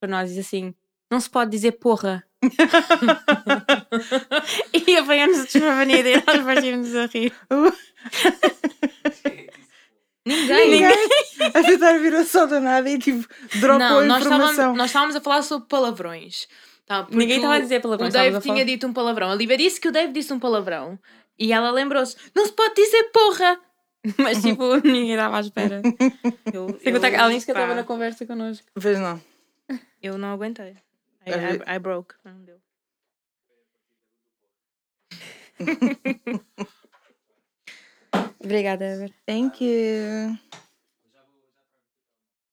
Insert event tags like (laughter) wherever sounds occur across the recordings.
para nós diz assim: não se pode dizer porra. (laughs) e apanhamos desprevenida (laughs) e nós partimos a rir. Ninguém. Ninguém. A tentar vir só do nada e tipo, dropou Não, a nós informação. estávamos, nós estávamos a falar sobre palavrões. Tá, Ninguém estava a dizer palavrões, O Dave a tinha dito um palavrão. A Lívia disse que o Dave disse um palavrão. E ela lembrou-se: não se pode dizer porra! (laughs) Mas tipo, ninguém estava à espera. Eu, que ela nem sequer pá, estava na conversa connosco. Pois não. Eu não aguentei. I, I, I broke. Não deu. (laughs) Obrigada, Ever. Thank you.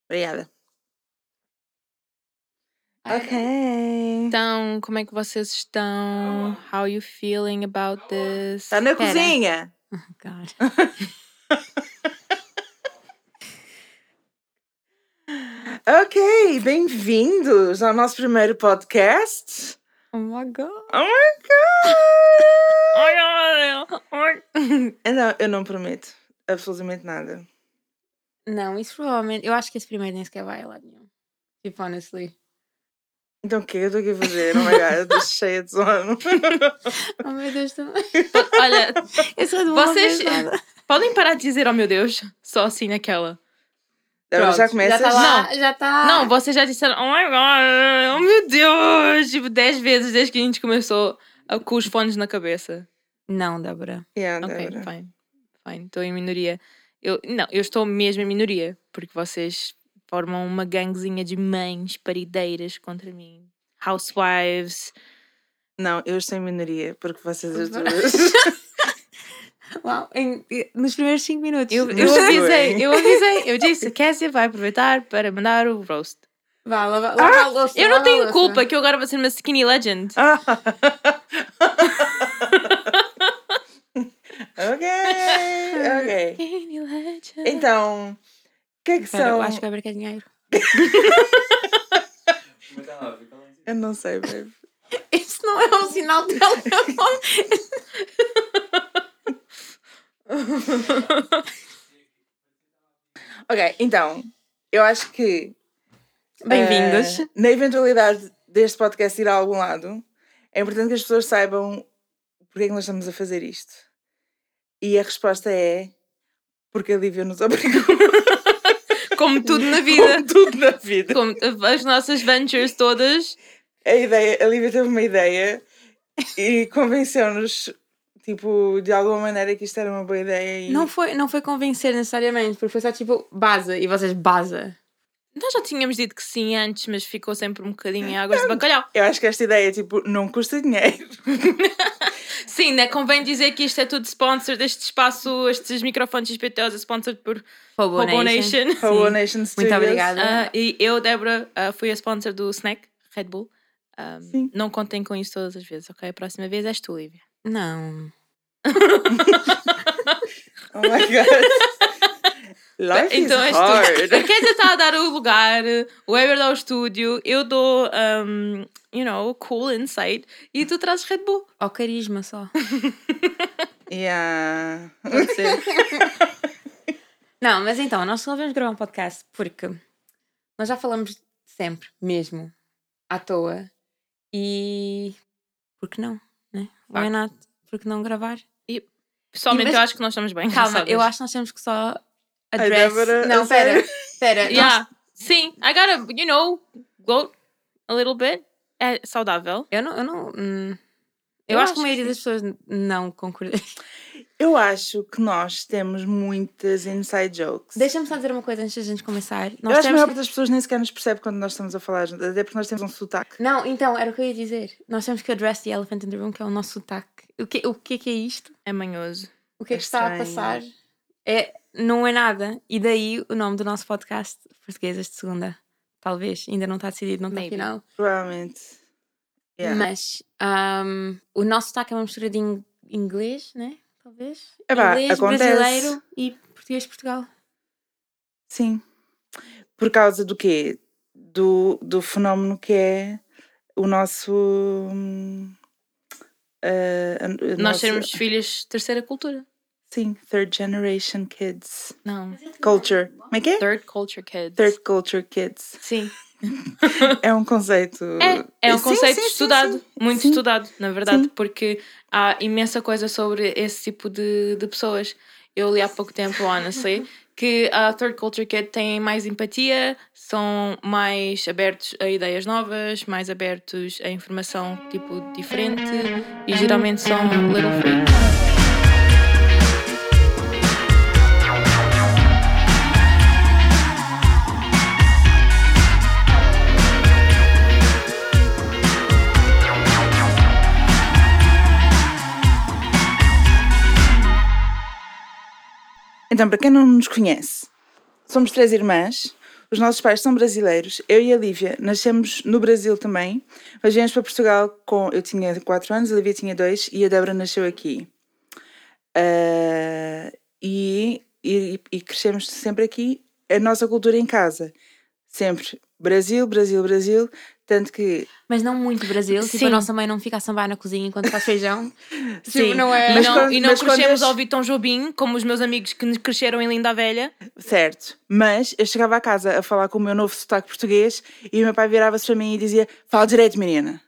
Obrigada. Ok. Então, como é que vocês estão? How you feeling about this? Está na Espera. cozinha. Oh, (laughs) God. (laughs) Ok, bem-vindos ao nosso primeiro podcast. Oh my God. Oh my god! Ai, ai, ai. Não, eu não prometo absolutamente nada. Não, isso provavelmente. Eu acho que esse primeiro nem sequer vai a lado nenhum. Tipo, honestly. Então o que é que eu estou aqui a fazer? Oh my god, eu estou cheia de sono. (laughs) Oh meu Deus, também. Olha, Esse Red Bull Vocês- podem parar de dizer, oh meu Deus, só assim naquela. Agora já Pronto, começas? Já está lá, já está. Não, vocês já disseram, oh my god, oh meu Deus, tipo 10 vezes desde que a gente começou a, com os fones na cabeça. Não, Débora. Yeah, Ok, Débora. fine, fine, estou em minoria. Eu, não, eu estou mesmo em minoria, porque vocês formam uma ganguezinha de mães parideiras contra mim. Housewives. Não, eu estou em minoria, porque vocês as Bora. duas. Uau, em- nos primeiros 5 minutos. Eu, eu (laughs) avisei, eu avisei, eu disse, Cassie vai aproveitar para mandar o roast. Vá, lava, lava a louça. Eu não tenho louça. culpa que eu agora vou ser uma skinny legend. Ah. (laughs) ok, ok. Skinny legend. Então, o que é que Espera, são? eu acho que vai é dinheiro. (laughs) Eu não sei, babe. Isso não é um sinal de telefone. (laughs) Ok, então, eu acho que. Bem-vindos. eh, na eventualidade deste podcast ir a algum lado, é importante que as pessoas saibam porque é que nós estamos a fazer isto. E a resposta é. Porque a Lívia nos obrigou. (laughs) Como tudo na (laughs) vida. Como tudo na vida. Como as nossas ventures todas. A ideia, a Lívia teve uma ideia e convenceu-nos, tipo, de alguma maneira que isto era uma boa ideia. E... Não foi, não foi convencer necessariamente, porque foi só tipo base e vocês base. Nós já tínhamos dito que sim antes, mas ficou sempre um bocadinho em águas de bacalhau. Eu acho que esta ideia, tipo, não custa dinheiro. (laughs) Sim, né? Convém dizer que isto é tudo sponsored. Este espaço, estes microfones XPTOs é sponsored por Hobo Hobo Nation. Hobo Nation Studios. Muito obrigada. Ah, e eu, Débora, ah, fui a sponsor do Snack, Red Bull. Ah, Sim. não contem com isso todas as vezes, ok? A próxima vez és tu, Lívia. Não. (laughs) Oh my god. Life então is tu. A hard. Kézia está a dar o lugar, o Ever dá o estúdio, eu dou, um, you know, cool insight e tu trazes Red Bull. Ao carisma só. (laughs) Yeah. Pode ser. (laughs) Não, mas então, nós resolvemos gravar um podcast porque nós já falamos sempre, mesmo, à toa. E. Por que não? Why not? Por que não gravar? Pessoalmente, Mas- eu acho que nós estamos bem Calma, eu acho que nós temos que só address. Débora, não, pera, pera. (laughs) nós- Yeah. Sim, I gotta, you know, gloat a little bit. É saudável. Eu não. Eu, não, hum, eu, Eu acho que acho a maioria que das pessoas não concorda. (laughs) Eu acho que nós temos muitas inside jokes. Deixa-me só dizer uma coisa antes da gente começar. Eu Nós acho que a maior parte das pessoas nem sequer nos percebe quando nós estamos a falar juntas, até porque nós temos um sotaque. Não, então, era o que eu ia dizer. Nós temos que address the elephant in the room, que é o nosso sotaque. O que, o que é que é isto? É manhoso. O que é É que está a passar? É, não é nada. E daí o nome do nosso podcast, Portuguesas de Segunda. Talvez, ainda não está decidido, não está Maybe. final. Provavelmente. Yeah. Mas ahm, o nosso sotaque é uma mistura de in- inglês, né? Talvez. Epá, inglês, acontece. brasileiro e português de Portugal. Sim. Por causa do quê? Do, do fenómeno que é o nosso. a- a Nós nossa- sermos filhas de terceira cultura. Sim, third generation kids. Não. Culture. Como é que é? Third culture kids. Third culture kids. Sim. É um conceito. É, é um conceito sim, sim, estudado, sim. muito estudado, na verdade, porque há imensa coisa sobre esse tipo de, de pessoas. Eu li há pouco tempo, honestly, que a Third Culture Kid tem mais empatia, são mais abertos a ideias novas, mais abertos a informação tipo diferente e geralmente são little freaks. Então, para quem não nos conhece, somos três irmãs. Os nossos pais são brasileiros. Eu e a Lívia nascemos no Brasil também, mas viemos para Portugal com. Eu tinha 4 anos, a Lívia tinha 2 e a Débora nasceu aqui. Ah, e, e, e crescemos sempre aqui. A nossa cultura em casa, sempre Brasil, Brasil, Brasil. Tanto que. Mas não muito Brasil. Tipo, Sim. a nossa mãe não fica a sambar na cozinha enquanto faz feijão. (laughs) Sim, tipo, não é. E Mas não, quando- e não crescemos ao Tom Jobim, como os meus amigos que cresceram em Linda Velha. Certo. Mas eu chegava a casa a falar com o meu novo sotaque português e o meu pai virava-se para mim e dizia: Fala direito, menina.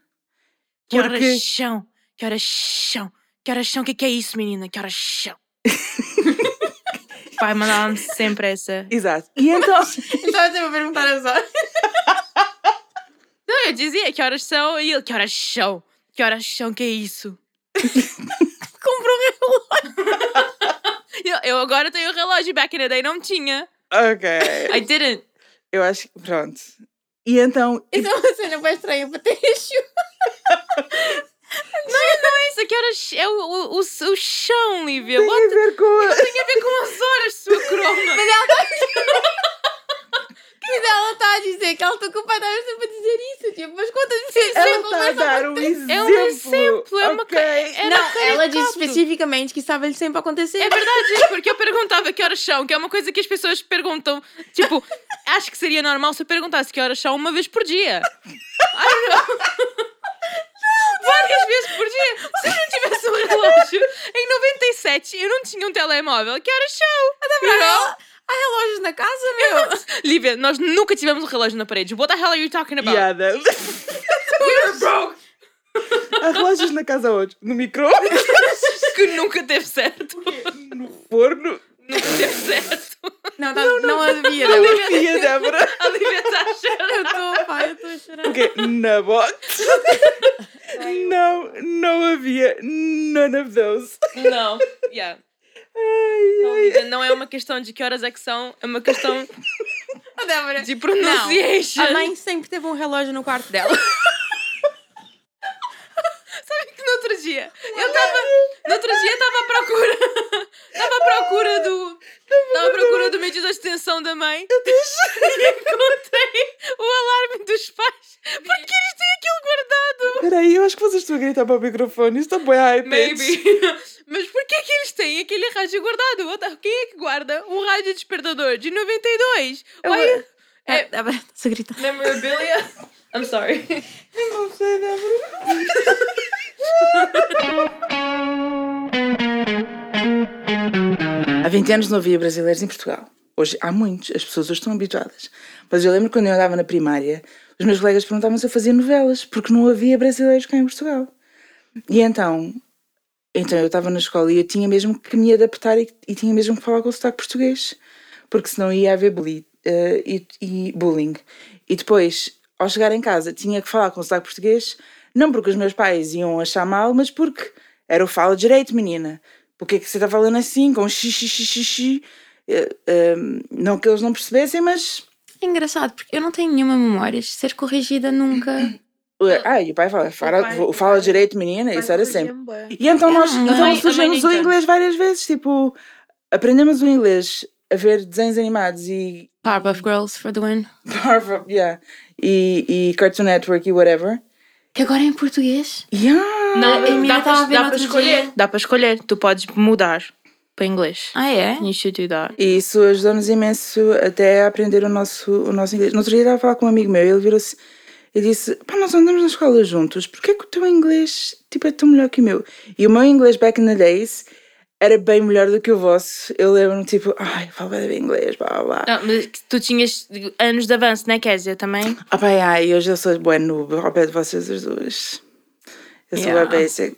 Que horas são? Que horas são? Que horas são? O que é que é isso, menina? Que horas são? (laughs) Pai, mandava-me sempre essa. Exato. E então. Então (laughs) eu sempre a perguntar as horas. Não, eu dizia que horas são e ele, que horas são? Que horas são? Que é isso? (laughs) Comprou um relógio. Eu, eu agora tenho o relógio, back in the day não tinha. ok. I didn't. Eu acho que. Pronto. E então. Isso é uma cena bem estranha para ter eixo. Não é isso, que horas é o, o, o, o chão, Lívia. Tem What a ver com. tem a ver com as horas, sua croma? Mas ela está a dizer que ela está completamente sempre a dizer isso. Tipo, mas quantas vezes Ela está a dar um exemplo. É um exemplo, é uma Ok. ca- é Não, ela disse especificamente que estava-lhe sempre a acontecer. É verdade, porque eu perguntava que horas são, que é uma coisa que as pessoas perguntam. Tipo, acho que seria normal se eu perguntasse que horas são uma vez por dia. Ai, não. Várias vezes por dia. Se eu não tivesse um relógio, em 97 eu não tinha um telemóvel. Que horas são? Ela, há relógios na casa, meu. Lívia, nós nunca tivemos um relógio na parede. What the hell are you talking about? Piada. (laughs) We were broke. Há relógios na casa hoje. No micro. (laughs) Que nunca teve certo. No forno. Nunca teve certo. Não, tá, não, havia. Não Não. havia, Débora. (laughs) A Lívia está a chorar. Eu estou, pá, eu estou a chorar. O quê? Na box? Não, não havia none of those. Não. Yeah. Então, não é uma questão de que horas é que são, é uma questão (laughs) de pronunciation. A mãe sempre teve um relógio no quarto dela. (laughs) Outro dia eu estava. No outro dia estava à procura. (laughs) Estava à procura do. Estava à procura do medidor de extensão da mãe. (laughs) E encontrei o alarme dos pais. Porque eles têm aquilo guardado. Peraí, eu acho que vocês estão a gritar para o microfone. Isso está bem high. Maybe. (laughs) Mas porquê que eles têm aquele rádio guardado? Quem é que guarda um rádio despertador de 92? Eu- Why- É, a gritar. Memorabilia? I'm sorry. Não sei, Débora. (laughs) Há 20 anos não havia brasileiros em Portugal. Hoje há muitos, as pessoas hoje estão habituadas. Mas eu lembro quando eu andava na primária, os meus colegas perguntavam se eu fazia novelas, porque não havia brasileiros cá em Portugal. E então, então eu estava na escola e eu tinha mesmo que me adaptar e, e tinha mesmo que falar com o sotaque português, porque senão ia haver bully, eh, e, e bullying. E depois, ao chegar em casa, tinha que falar com o sotaque português, não porque os meus pais iam achar mal, mas porque era o fala direito, menina. Porque é que você está falando assim, com xixi, xixi, xixi? Eh, eh, não que eles não percebessem, mas. É engraçado, porque eu não tenho nenhuma memória de ser corrigida nunca. (clears throat) Ah, e o pai fala, fala, pai- fala, pai- direito, menina, isso era sempre. E então nós então surgimos o inglês várias vezes, tipo, aprendemos o inglês a ver desenhos animados e Powerpuff Girls for the win. (laughs) Powerpuff, yeah, e, e Cartoon Network e whatever. Que agora é em português. Yeah. Não, A minha dá, estava a para, ver dá no para outro escolher. dia. Dá para escolher. Tu podes mudar para inglês. Ah, é? That. E isso ajudou-nos imenso até a aprender o nosso, o nosso inglês. No outro dia estava a falar com um amigo meu e ele virou-se e disse: Pá, nós andamos na escola juntos, porquê que o teu inglês tipo, é tão melhor que o meu? E o meu inglês back in the days era bem melhor do que o vosso. Eu lembro-me, tipo, ai, falo bem inglês, blá blá blá. Não, mas tu tinhas anos de avanço, não é, Kézia? Também? Ah, bem, ai, hoje eu sou boa noob ao pé de vocês as duas. Eu sou Yeah. a basic.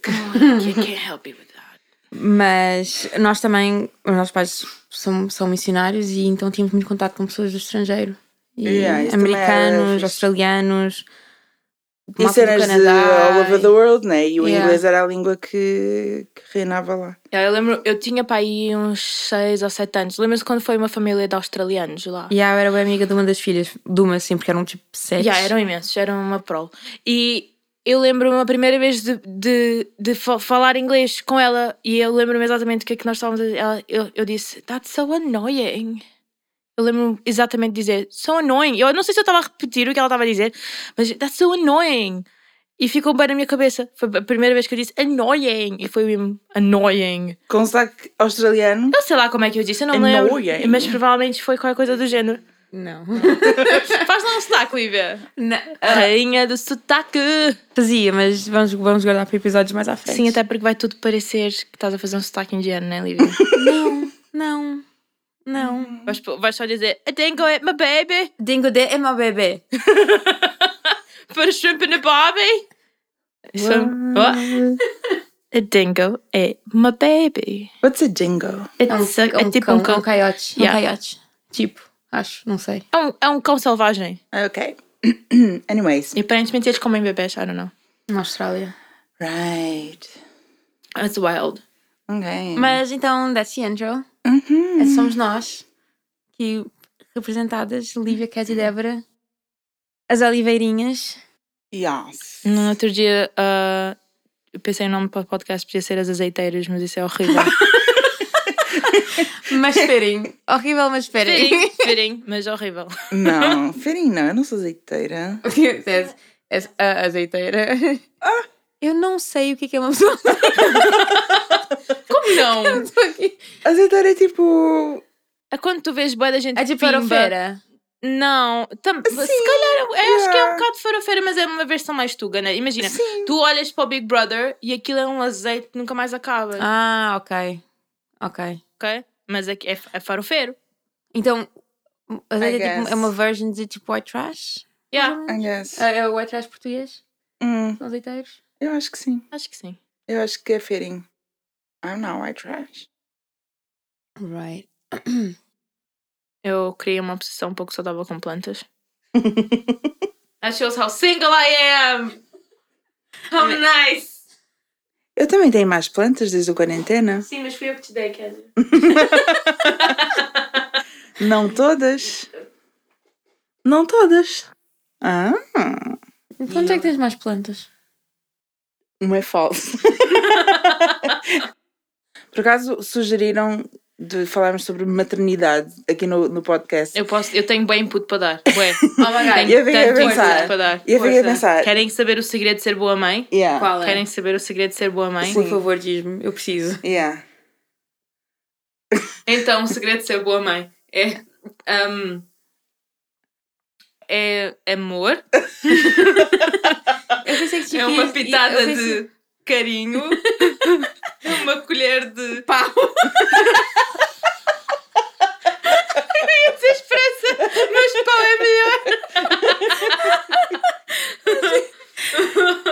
You can't help me with that. Mas nós também, os nossos pais são, são missionários e então tínhamos muito contato com pessoas do estrangeiro. E Yeah, americanos, fixe. E cenas de all over the world, né? E o Yeah. inglês era a língua que, que reinava lá. Yeah, eu lembro, eu tinha para aí uns 6 ou 7 anos. Lembras-te quando foi uma família de australianos lá? E eu era bem amiga de uma das filhas, de uma assim, porque eram tipo sete. Já, eram imensos, eram uma prole. E eu lembro-me a primeira vez de, de, de fa- falar inglês com ela e eu lembro-me exatamente o que é que nós estávamos a dizer. Ela- Eu, eu disse, that's so annoying. Eu lembro-me exatamente de dizer, so annoying. Eu não sei se eu estava a repetir o que ela estava a dizer, mas that's so annoying. E ficou bem na minha cabeça. Foi a primeira vez que eu disse annoying. E foi mesmo annoying. Com sotaque australiano. Eu sei lá como é que eu disse, eu não me lembro. Annoying. Mas provavelmente foi qualquer coisa do género. Não. (laughs) Faz lá um sotaque, Lívia. Não. Rainha do sotaque. Fazia, mas vamos, vamos guardar para episódios mais à frente. Sim, até porque vai tudo parecer que estás a fazer um sotaque indiano, não é, Lívia? (laughs) Não, não, não. vais, vais só dizer A dingo é my baby, Dingo de é meu bebê. (laughs) put a shrimp in a barbie. É- What? (laughs) A dingo é my baby. What's a dingo? É, um, It's a- é é tipo cão, um cão. É um coiote. Yeah. Um coiote. Tipo, acho, não sei. É um, é um cão selvagem. Ok. (clears throat) Anyways. E aparentemente eles comem bebês, I don't know. Na Austrália. Right. It's wild. Ok. Mas então, that's the intro. Uhum. Essas somos nós. Que representadas, Lívia, Kes e Débora. As Oliveirinhas. Yes. No outro dia, ah, eu pensei em nome para o podcast, podia ser as azeiteiras, mas isso é horrível. (laughs) Mas esperem. Horrível, mas esperem. Fitting, fitting, mas horrível. Não, (laughs) Ferinho, não, eu não sou azeiteira. És- és a azeiteira. Eu não sei o que é que é uma pessoa. (laughs) Não? (laughs) Azeiteira é tipo. É quando tu vês boa da gente É tipo pimba. farofeira. Não, tam, se Sim, calhar eu acho que é um yeah. bocado farofeira, mas é uma versão mais tuga, né? Imagina, Sim. tu olhas para o Big Brother e aquilo é um azeite que nunca mais acaba, Ah, ok. Ok. ok? Mas é, que é, é farofeiro. Então, azeite é, tipo, é uma version de tipo white trash? Yeah, I guess. É, é o white trash português? Hum, São azeiteiros? eu acho que sim. acho que sim. Eu acho que é Ferinho. I'm not white trash. Right. (clears throat) Eu criei uma obsessão um pouco saudável com plantas. (laughs) That shows how single I am! How nice! Eu também tenho mais plantas desde a quarentena. Sim, mas fui eu que te dei, quer dizer. (laughs) Não todas. Não todas. Ah, Quanto é que tens mais plantas? uma é falso. (laughs) Por acaso sugeriram de falarmos sobre maternidade aqui no, no podcast. Eu, posso, eu tenho bem input para dar. Bué. Oh my god. Tenho Eu fiquei a pensar. para dar. E eu fiquei a pensar. Querem saber o segredo de ser boa mãe? Yeah, Qual é? Querem saber o segredo de ser boa mãe? Por favor, diz-me. Eu preciso. yeah. (laughs) Então, o segredo de ser boa mãe é. um, é amor, (laughs) (laughs) Eu pensei que tipo, é uma pitada eu pensei- de carinho, (laughs) uma colher de. Pau. Eu ia dizer expressa, mas pau é melhor.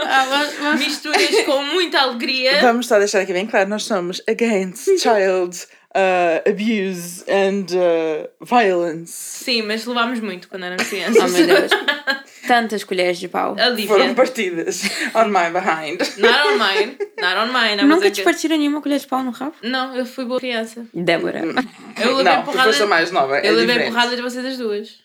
Ah, Misturas com muita alegria. Vamos só deixar aqui bem claro, nós somos against child uh, abuse and uh, violence. Sim, mas levámos muito quando éramos crianças. Oh meu Deus. (laughs) Tantas colheres de pau. A Foram partidas on my behind. Not on mine. Not on mine. Nunca a te partiram nenhuma colher de pau no rabo? Não, eu fui boa criança. Débora. Eu levei Não, porrada. foste a mais nova. Eu é levei diferente. porrada de vocês as duas.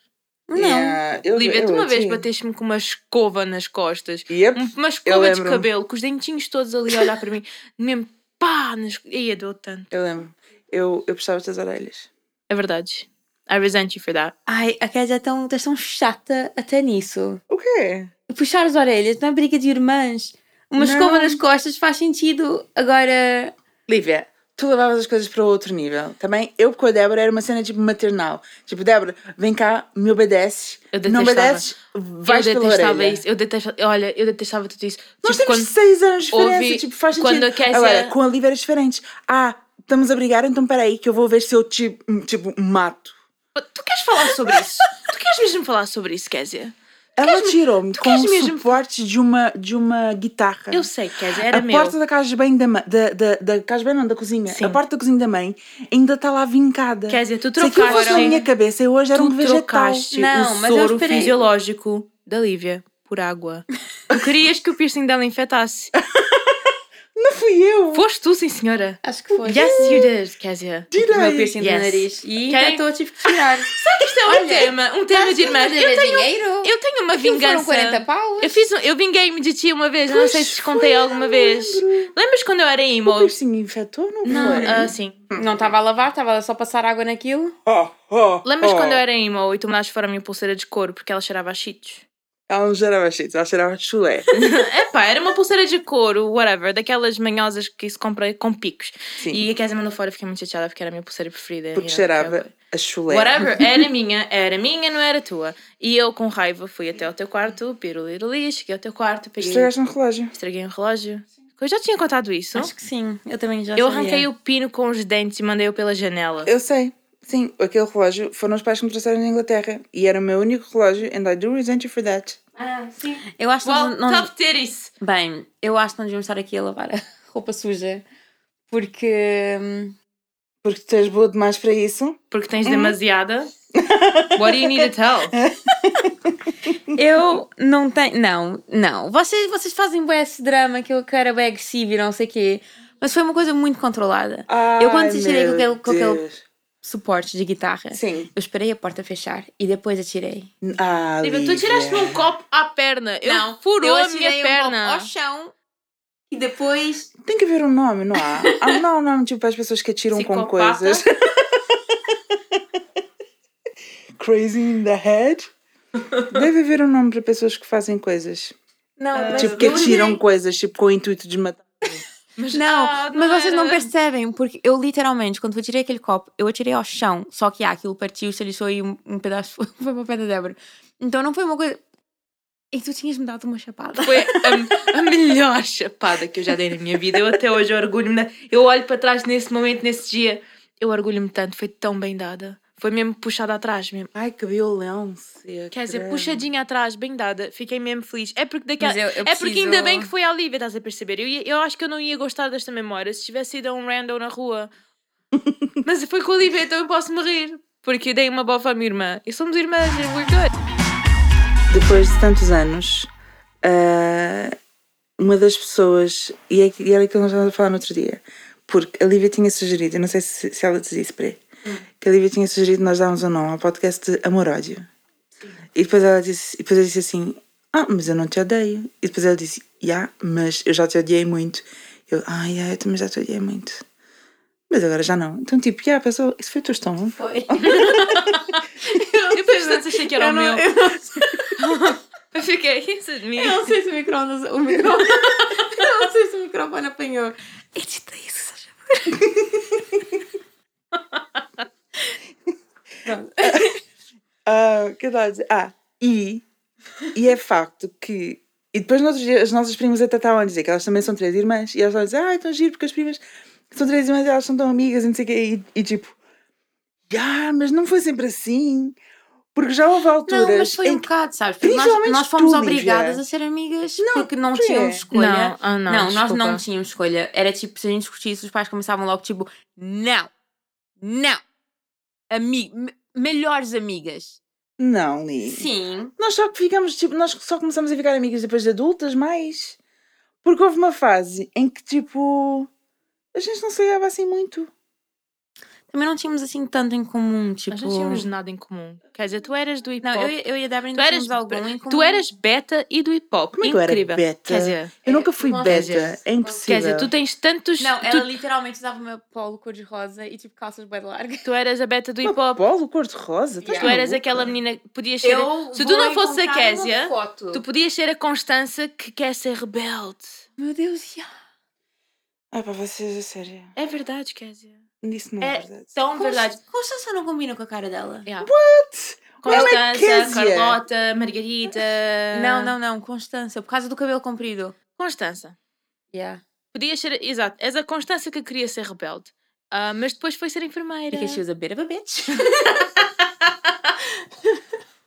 Não. Yeah, eu, Lívia, eu tu uma vez bati. bateste-me com uma escova nas costas. Yep. Um- Uma Eu escova de cabelo, com os dentinhos todos ali a olhar para mim. Mesmo pá, nas... Ia, deu tanto. Eu lembro. Eu, eu puxava-te as orelhas. É verdade. I resent you for that. Ai, a Kézia é tão, estás tão chata até nisso. O quê? Puxar as orelhas não é briga de irmãs. Uma Não. escova nas costas faz sentido. Agora. Lívia, tu levavas as coisas para outro nível. Também, eu com a Débora era uma cena tipo maternal. Tipo, Débora, vem cá, me obedeces. Eu Não detestava. obedeces, vais eu detestava orelha. isso. Eu detestava, olha, eu detestava tudo isso. Nós tipo, temos quando seis anos de diferença, ouvi- tipo, faz quando sentido. a Kézia- Agora, com a Lívia era diferente. Ah, estamos a brigar, então peraí, que eu vou ver se eu tipo, tipo mato. Tu queres falar sobre isso? tu queres mesmo falar sobre isso, Kézia? Ela tirou-me com queres o mesmo- suporte de uma, de uma guitarra. Eu sei, Kézia, era a meu. porta da casa de banho da mãe, da, da, da casa de banho não, da cozinha. Sim. A porta da cozinha da mãe ainda está lá vincada. Kézia, tu Se aquilo fosse trocaste. na minha cabeça, eu hoje era tu um vegetal. trocaste Não, o mas soro esperei. fisiológico da Lívia por água. Tu querias que o piercing dela infectasse. (laughs) Não fui eu. Foste tu, sim, senhora. Acho que foi. Yes, you did, Kézia. O meu Tirei. piercing do Yes. nariz. E ainda estou a tive (laughs) que tirar. Isto é um tema, um tema de irmãs. Eu tenho, dinheiro. eu tenho uma Aquilo vingança. foram 40 paus. Eu fiz um- eu vinguei-me de ti uma vez, não sei se te contei alguma vez. Lembras quando eu era O emo? piercing infectou, não, Não, foi? ah, sim. Não estava a lavar, estava só a passar água naquilo. Oh, oh, Lembras oh. quando eu era emo e tu mandaste fora a minha pulseira de couro porque ela cheirava a cheetos? Ela não cheirava cheats, ela cheirava a chulé. (laughs) Epá, era uma pulseira de couro, whatever, daquelas manhosas que se compra com picos. Sim. E a Kézia mandou fora, fiquei muito chateada porque era a minha pulseira preferida. Porque E cheirava a chulé. Whatever, (laughs) era minha, era minha, não era tua. E eu, com raiva, fui até ao teu quarto, piruliruli, cheguei ao teu quarto, peguei, Estragaste um relógio. estraguei um relógio. Eu já tinha contado isso. Acho que sim. Eu também já Eu sabia. arranquei o pino com os dentes e mandei-o pela janela. Eu sei. Sim, aquele relógio foram os pais que me trouxeram na Inglaterra. E era o meu único relógio, and I do resent you for that. Ah, sim. Eu acho que Well, nós não... top titties. Bem, eu acho que não devíamos estar aqui a lavar a (laughs) roupa suja. Porque... hum, Porque tu és boa demais para isso. Porque tens demasiada. What do you need to tell? (laughs) Eu não tenho. Não, não. Vocês, vocês fazem bem esse drama que eu quero bem agressivo e não sei o quê. Mas foi uma coisa muito controlada. eu quando Ai, tirei com aquele, com aquele. Suporte de guitarra, Sim. eu esperei a porta fechar e depois atirei. Ah, Tipo, tu Lívia. tiraste um copo à perna. Eu não, furou eu a atirei minha um perna. copo ao chão e depois. Tem que haver um nome, não há? Há não há um nome tipo para as pessoas que atiram com Psicopata. coisas. (laughs) Crazy in the head. Deve haver um nome para pessoas que fazem coisas. Não, mas tipo, que atiram coisas tipo, com o intuito de matar. Mas, Não, ah, mas vocês não era. percebem, porque eu literalmente, quando eu atirei aquele copo, eu atirei ao chão, só que ah, aquilo partiu, se lixou e um, um pedaço (laughs) foi para o pé da Débora. Então não foi uma coisa. E tu tinhas-me dado uma chapada. Foi a, a melhor chapada que eu já dei na minha vida. Eu até hoje orgulho-me. Eu olho para trás nesse momento, nesse dia. Eu orgulho-me tanto. Foi tão bem dada. Foi mesmo puxada atrás mesmo. Ai, que violência. Quer dizer, credo. puxadinha atrás, bem dada. Fiquei mesmo feliz. É porque daquela. Mas eu- eu É porque preciso- ainda bem que foi a Lívia, estás a perceber? Eu, ia- eu acho que eu não ia gostar desta memória se tivesse ido a um random na rua. (laughs) Mas foi com a Lívia, então eu posso me rir. Porque eu dei uma bofa à minha irmã. E somos irmãs, and we're good. Depois de tantos anos, ah, uma das pessoas, e, é, e era aquilo que nós estávamos a falar no outro dia, porque a Lívia tinha sugerido, eu não sei se, se ela te disse para que a Lívia tinha sugerido nós darmos um nome ao podcast de Amor-Ódio. E depois ela disse, e depois eu disse assim: Ah, mas eu não te odeio. E depois ela disse: Já, mas eu já te odiei muito. Eu, ah, yeah, eu também já te odiei muito. Mas agora já não. Então, tipo, já, pensou, isso foi o teu estômago. Foi. (laughs) Eu depois tanto achei que era Eu o não- meu. eu (laughs) não Eu fiquei, isso é de mim. Eu não sei se o microondas. O microfone. (laughs) eu não sei se o microfone apanhou. Edita isso, Sasha. (laughs) Ah, o que eu estava a dizer? Ah, e, e é facto que. E depois no outro dia as nossas primas até estavam a dizer que elas também são três irmãs. E elas estavam a dizer, ah, tão giro porque as primas são três irmãs e elas são tão amigas e não sei o quê. E, e tipo, ah, mas não foi sempre assim. Porque já houve alturas Não, mas foi em um bocado, sabes? Porque nós, nós fomos tu, obrigadas Lívia. a ser amigas Não, porque não tínhamos escolha. Não, ah, não, nós desculpa. não tínhamos escolha. Era tipo, se a gente discutisse, os pais começavam logo tipo, não, não, Ami me- melhores amigas. Não, Li. Sim. Nós só que ficamos, tipo, nós só começamos a ficar amigas depois de adultas, mais. Porque houve uma fase em que, tipo, a gente não se ligava assim muito. Também não tínhamos assim tanto em comum, tipo... Nós não tínhamos nada em comum. Quer dizer, tu eras do hip hop. Não, eu, e- eu e a Débora ainda tu eras, tínhamos algum em comum. tu eras beta e do hip hop. Como é que eu era Incrível. beta? Quer dizer, Eu nunca fui beta. dizer, É impossível. quer dizer, tu tens tantos. Não, tu, ela literalmente usava o meu polo cor-de-rosa e tipo calças bem largas. tu eras a beta do hip hop. polo cor-de-rosa? Estás Tu eras aquela menina que podias ser. se tu não fosses a Késia, tu podias ser a Constança que quer ser rebelde. Meu Deus, já. Ai, para vocês, a sério. É verdade, Késia. Isso não é, É verdade. tão verdade. Constança não combina com a cara dela. Yeah. É Constança, Késia. Carlota, Margarida. Não, não, não. Constança. Por causa do cabelo comprido. Constança. Yeah. Podias ser. Exato. És a Constança que queria ser rebelde. Ah, mas depois foi ser enfermeira. Because she was a bit of a bitch. (laughs)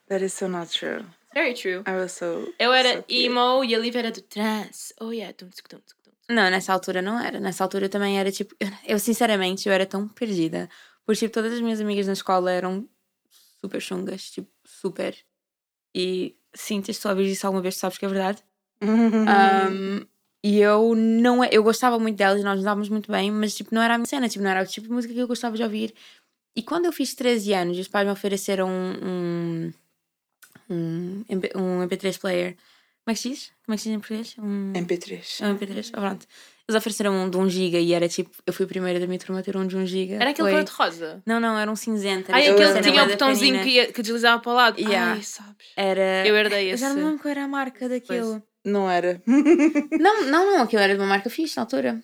That is so not true. Very true. I was so. Eu era so cute. emo e a Liv era do trans. Oh yeah, tum, tum, tum. Não, nessa altura não era. Nessa altura também era tipo. Eu, sinceramente, eu era tão perdida. Porque, tipo, todas as minhas amigas na escola eram super chungas. Tipo, super. E sim, se tu ouvires isso alguma vez, tu sabes que é verdade. (laughs) Um, e eu não. é- Eu gostava muito delas e nós nos dávamos muito bem, mas, tipo, não era a minha cena. Tipo, não era o tipo de música que eu gostava de ouvir. E quando eu fiz 13 anos, os pais me ofereceram um. Um, MP, um MP3 player. Como é que se diz? Como é que se diz em português? Um... MP3. É um MP3, ah, pronto. Eles ofereceram um de 1 giga e era tipo, eu fui a primeira da minha turma a ter um de 1 giga. Era aquele cor de rosa. Não, não, era um cinzento. Era Ai, tipo aquele que tinha o botãozinho que, ia- que deslizava para o lado. Yeah. Ai, sabes. Era... Eu herdei Eu já não esse. me lembro qual era a marca daquilo. Não era. (laughs) Não, não, não, aquilo era de uma marca fixe na altura.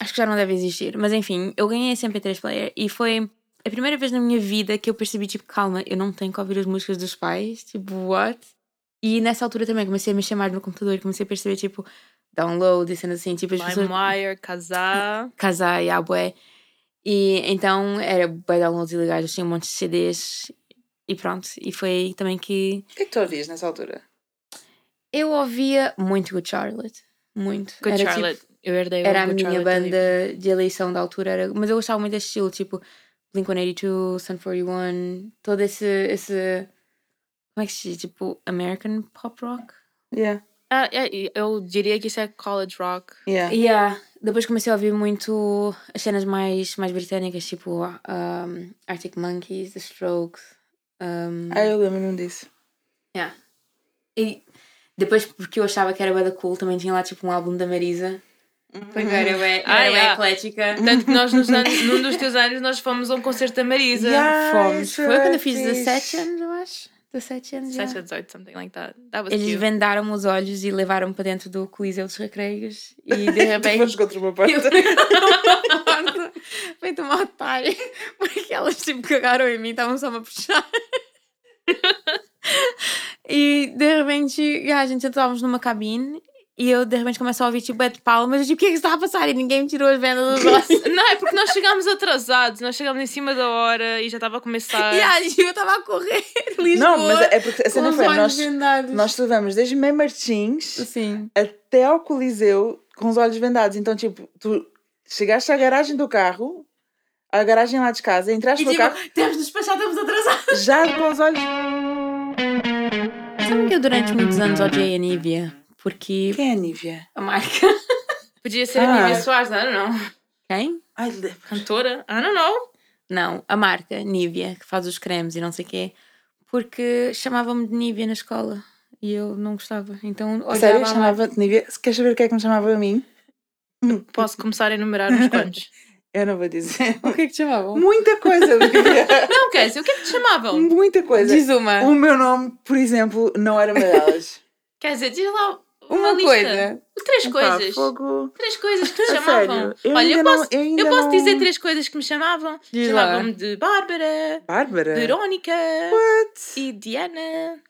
Acho que já não deve existir. Mas enfim, eu ganhei esse MP3 player e foi a primeira vez na minha vida que eu percebi, tipo, calma, eu não tenho que ouvir as músicas dos pais. Tipo, what? E nessa altura também comecei a mexer mais no computador, comecei a perceber, tipo, download e cenas assim, tipo, as pessoas LimeWire, casar. casar e bué. E então era bué downloads ilegais, eu tinha um monte de CDs e pronto. E foi aí também que O que é que tu ouvias nessa altura? eu ouvia muito Good Charlotte. Muito. Good era, Charlotte. Tipo, eu herdei o era a Good minha Charlotte banda de eleição da altura. Era, mas eu gostava muito desse estilo, tipo Blink 182, Sun 41, todo esse, esse. Como é que se diz? Tipo, American pop rock? Yeah. Ah, é, eu diria que isso é college rock. Yeah. Yeah. Depois comecei a ouvir muito as cenas mais, mais britânicas, tipo um, Arctic Monkeys, The Strokes. Um, Ah, eu lembro-me disso. yeah. E depois, porque eu achava que era bué da cool, também tinha lá tipo um álbum da Marisa. Porque eu era eu Ah, era bué yeah. eclética. Tanto que nós, nos (laughs) anos, num dos teus anos, nós fomos a um concerto da Marisa. Yeah. Fomos. Foi quando eu fiz fixe. 17 anos, eu acho. 17 anos. 7 já. or 18, something like that. That was Eles cute. vendaram os olhos e levaram-me para dentro do Coliseu dos Recreios. E de (laughs) Tu repente. contra uma porta. Otário. Porque elas tipo cagaram em mim, estavam só a me puxar. (laughs) E de repente, a gente estávamos numa cabine e eu de repente começo a ouvir tipo é de palmas. Eu tipo, o que é que está a passar? E ninguém me tirou as vendas dos olhos. (laughs) Não, é porque nós chegámos atrasados. Nós chegámos em cima da hora e já estava a começar. E aí, eu estava a correr Lisboa. Não, mas é porque a cena foi, nós, vendados. nós estudamos desde Mãe Martins Sim. até ao Coliseu com os olhos vendados. Então, tipo, tu chegaste à garagem do carro, à garagem lá de casa, entraste E no tipo, carro, temos de despachar, estamos atrasados. já com os olhos. Sabe que eu durante muitos anos odiei a Nivea? Porque Quem é a Nívia? a marca. (laughs) Podia ser Ah. a Nívia Soares, I don't know. Quem? Ai. Cantora? I don't know. Não, a marca Nivea, que faz os cremes e não sei o quê. Porque chamava-me de Nivea na escola. E eu não gostava. Então Sério, chamava-te Nívia? Queres saber o que é que me chamava a mim? Posso começar a enumerar uns quantos. (laughs) Eu não vou dizer. O que é que te chamavam? Muita coisa. (laughs) Não, quer dizer, o que é que te chamavam? Muita coisa. Diz uma. O meu nome, por exemplo, não era uma delas. Quer dizer, diz lá uma, coisa. Três coisas. Três coisas que te (laughs) chamavam. eu Olha, eu ainda não- posso, eu eu posso não- dizer três coisas que me chamavam. Chamavam-me de Bárbara, Bárbara. Verónica What? e Diana.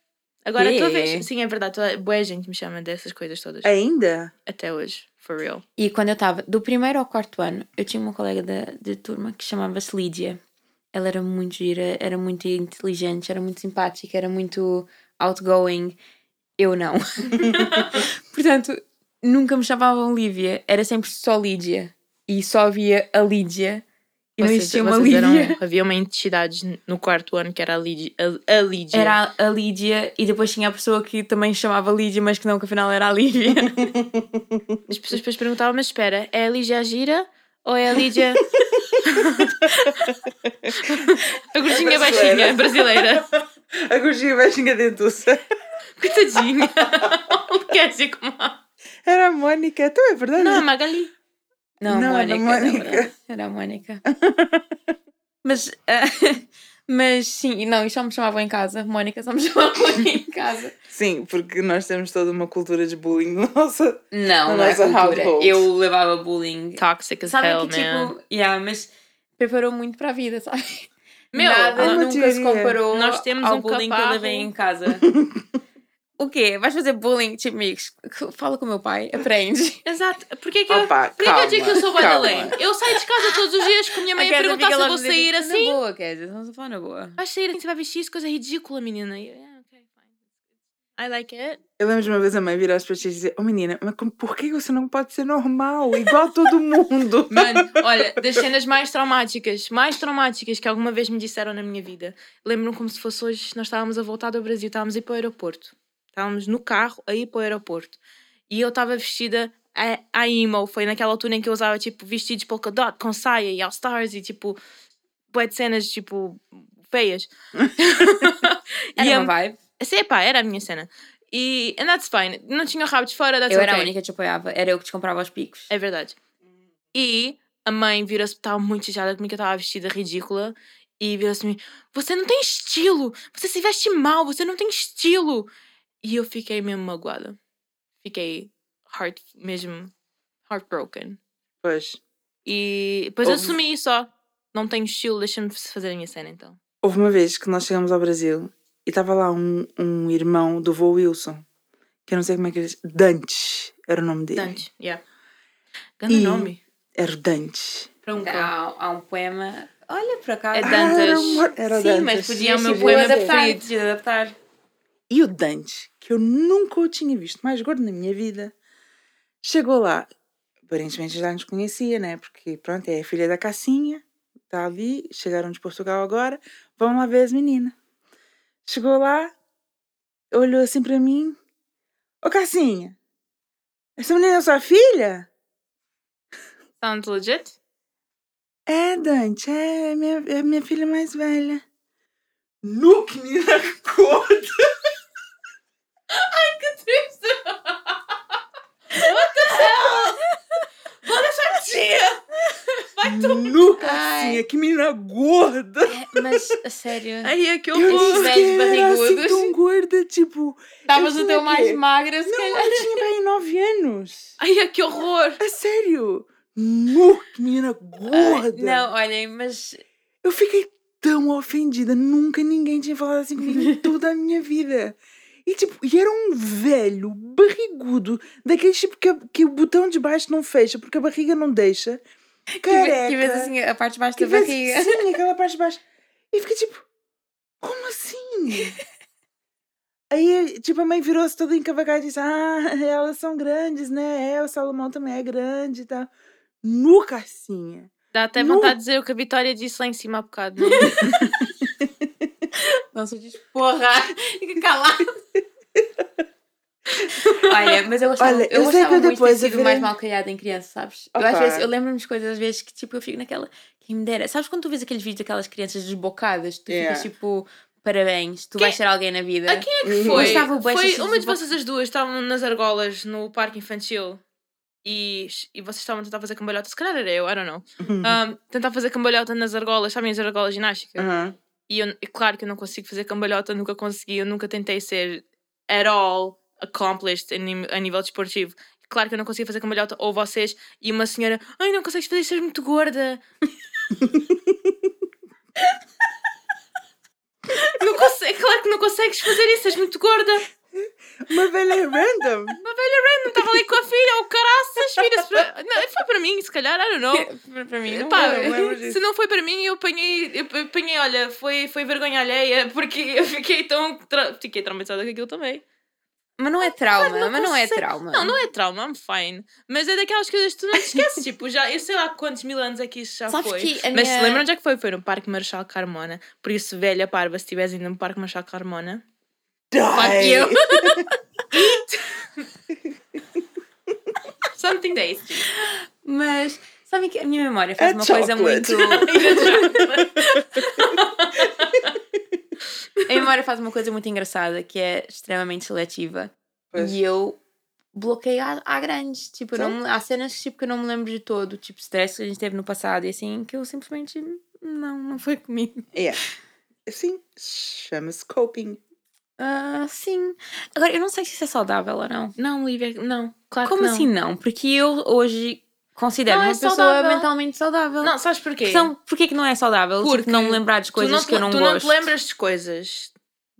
Agora, tua vez. Sim, é verdade. Toda, boa gente me chama dessas coisas todas. Ainda? Até hoje. For real. E quando eu estava do primeiro ao quarto ano, eu tinha uma colega da, de turma que chamava-se Lídia. Ela era muito gira, era muito inteligente, era muito simpática, era muito outgoing. Eu não. (laughs) Portanto, nunca me chamavam Lívia, era sempre só Lídia. E só havia a Lídia. E não Vocês- existia uma vocês eram- Lídia. havia uma entidade no quarto ano que era a Lídia. A, a Lídia. Era a Lídia e depois tinha a pessoa que também chamava Lídia, mas que não, que afinal era a Lívia. (laughs) As pessoas depois perguntavam, mas espera, é a Lídia a gira ou é a Lídia... (laughs) a gordinha baixinha, brasileira. A gordinha baixinha dentuça. Coitadinha. (laughs) Quer dizer como... a- Era a Mónica. Então é verdade. Não, a Magali. Não, Não, a era Mónica. a não, Mónica. Era, a Mónica. (laughs) mas, ah, (laughs) mas sim, não, e só me chamavam em casa. Mónica só me chamavam em casa. Sim, porque nós temos toda uma cultura de bullying na nossa. Não, Na não é cultura. household. Eu levava bullying. Toxic as Sabe hell, que man. tipo, yeah, mas preparou muito para a vida, sabe? Meu, Nada é nunca se comparou Nós temos ao um bullying que eu levei em casa. O quê? Vais fazer bullying, tipo, amigos? Fala com o meu pai, aprende. (laughs) Exato. Porquê é que eu, Opa, porquê é que eu digo que eu sou calma, calma. Eu saio de casa todos os dias com a minha mãe a Kézia perguntar se eu vou a sair Na assim. boa, Kézia, estamos a falar na boa. Vais sair assim, você vai vestir isso, coisa ridícula, menina. E eu, yeah, okay, fine. I like it. Eu lembro de uma vez a mãe virar-se para ti e dizer: Oh menina, mas por que você não pode ser normal, igual todo mundo? (laughs) Mano, olha, das cenas mais traumáticas, mais traumáticas que alguma vez me disseram na minha vida. Lembro-me como se fosse hoje, nós estávamos a voltar do Brasil, estávamos a ir para o aeroporto. Estávamos no carro a ir para o aeroporto. E eu estava vestida a, a emo. Foi naquela altura em que eu usava, tipo, vestidos polka dot com saia e all stars e, tipo, bué de cenas, tipo, feias. (laughs) Era e uma vibe. assim, epá, era a minha cena. E, and that's fine. Não tinha rabos fora, that's Eu era a okay. única que te apoiava. Era eu que te comprava os picos. É verdade. E a mãe virou-se, estava muito chateada comigo, que eu estava vestida ridícula. E virou-se a mim: Você não tem estilo! Você se veste mal, você não tem estilo! E eu fiquei mesmo magoada. Fiquei heart, mesmo heartbroken. Pois. E depois eu Houve- assumi só. Não tenho estilo, deixa-me fazer a minha cena então. Houve uma vez que nós chegamos ao Brasil e estava lá um, um irmão do vô Wilson, que eu não sei como é que ele Dante era o nome dele. Dante, yeah. Grande E- nome. Era o Dante. Para um. Há, há um poema. Olha, por acaso. É Ah, Dantas. era, um- era o Sim, Dantas. mas podia o meu poema adaptar. preferido. Podia adaptar. E o Dante, que eu nunca o tinha visto mais gordo na minha vida, chegou lá. Aparentemente já nos conhecia, né? Porque, pronto, é a filha da Cassinha, está ali, chegaram de Portugal agora, vamos lá ver as meninas. Chegou lá, olhou assim para mim: Ô Cassinha, essa menina é sua filha? Sounds legit? É, Dante, é minha, é minha filha mais velha. Nu, que menina gorda! Olha tia! (laughs) Vai tu! Nu, Cassinha, que menina gorda! É, Mas, sério. Ai, é que Eu horror! que velhos era assim barrigudos. tão gorda, tipo... Estavas o teu mais magra, se Não, calhar. eu tinha bem nove anos. Ai, é que horror! É sério. Nu, que menina gorda. Não, olhem, mas. Eu fiquei tão ofendida. Nunca ninguém tinha falado assim comigo em toda a minha vida. E tipo, e era um velho, barrigudo, daquele tipo que, que o botão de baixo não fecha porque a barriga não deixa. Que, Careca. que vês assim a parte de baixo da vês- barriga. Sim, (laughs) aquela parte de baixo. E fiquei tipo, como assim? (laughs) Aí, tipo, a mãe virou-se toda encavacada e disse: Ah, elas são grandes, né? É, o Salomão também é grande e tal. No Cassinha. Dá até Nu. vontade de dizer o que a Vitória disse lá em cima há bocado, não é? (laughs) Não se diz porra. Fica calado. (laughs) Olha, mas eu gostava, Olha, eu eu gostava que eu muito depois de ter a sido virei- mais mal calhada em criança, sabes? Eu às vezes, eu lembro-me de coisas às vezes que tipo, eu fico naquela, quem me dera. Sabes quando tu vês aqueles vídeos daquelas crianças desbocadas? Tu Yeah. ficas tipo, parabéns, tu Quem- vais ser alguém na vida. A quem é que Uhum. foi? Gostava bué Foi uma de vocês as duas estavam nas argolas no parque infantil e, e vocês estavam a tentar fazer cambalhota. Se calhar era eu, I don't know. Um, tentar fazer cambalhota nas argolas, sabem as argolas ginásticas? Aham. E eu, e claro que eu não consigo fazer cambalhota, nunca consegui, eu nunca tentei ser at all accomplished a nível desportivo. Claro que eu não consigo fazer cambalhota, ou vocês, e uma senhora, ai, não consegues fazer isso, és muito gorda. (laughs) não consegue, claro que não consegues fazer isso, és muito gorda. Uma velha random. Uma velha random estava ali com a filha, ou caraças, vira-se para. Não, foi para mim, se calhar, I don't know. Para- Para mim, não Pá, foi. não se não foi para mim, eu apanhei, eu apanhei, olha, foi, foi vergonha alheia, porque eu fiquei tão. Tra... Fiquei traumatizada com aquilo também. Mas não é trauma, não mas não é trauma. Não, não é trauma, I'm fine. Mas é daquelas coisas que tu não te esqueces. (laughs) tipo, já, eu sei lá quantos mil anos é que isso já Sabes foi. que a Mas minha- se lembram onde é que foi? Foi no Parque Marechal Carmona. Por isso, velha parva, se estiveres ainda no Parque Marechal Carmona. Fuck you. (laughs) (laughs) Something tasty. Mas sabem que a minha memória faz É uma coisa chocolate. muito. A memória faz uma coisa muito engraçada que é extremamente seletiva. Pois. E eu bloqueio à, à grande. Tipo, não, Sim. me- há cenas tipo, que eu não me lembro de todo. Tipo, stress que a gente teve no passado e assim, que eu simplesmente. Não, não foi comigo. É. Assim, chama-se coping. Ah, sim. Agora, eu não sei se isso é saudável ou não. Não, Lívia, não. Claro Como que não. assim não? Porque eu hoje considero Não é uma pessoa saudável. mentalmente saudável. Não, sabes porquê? Então, porquê que não é saudável? Porque Tipo, não me lembrar de tu coisas não, te, que eu não tu gosto. não te lembras de coisas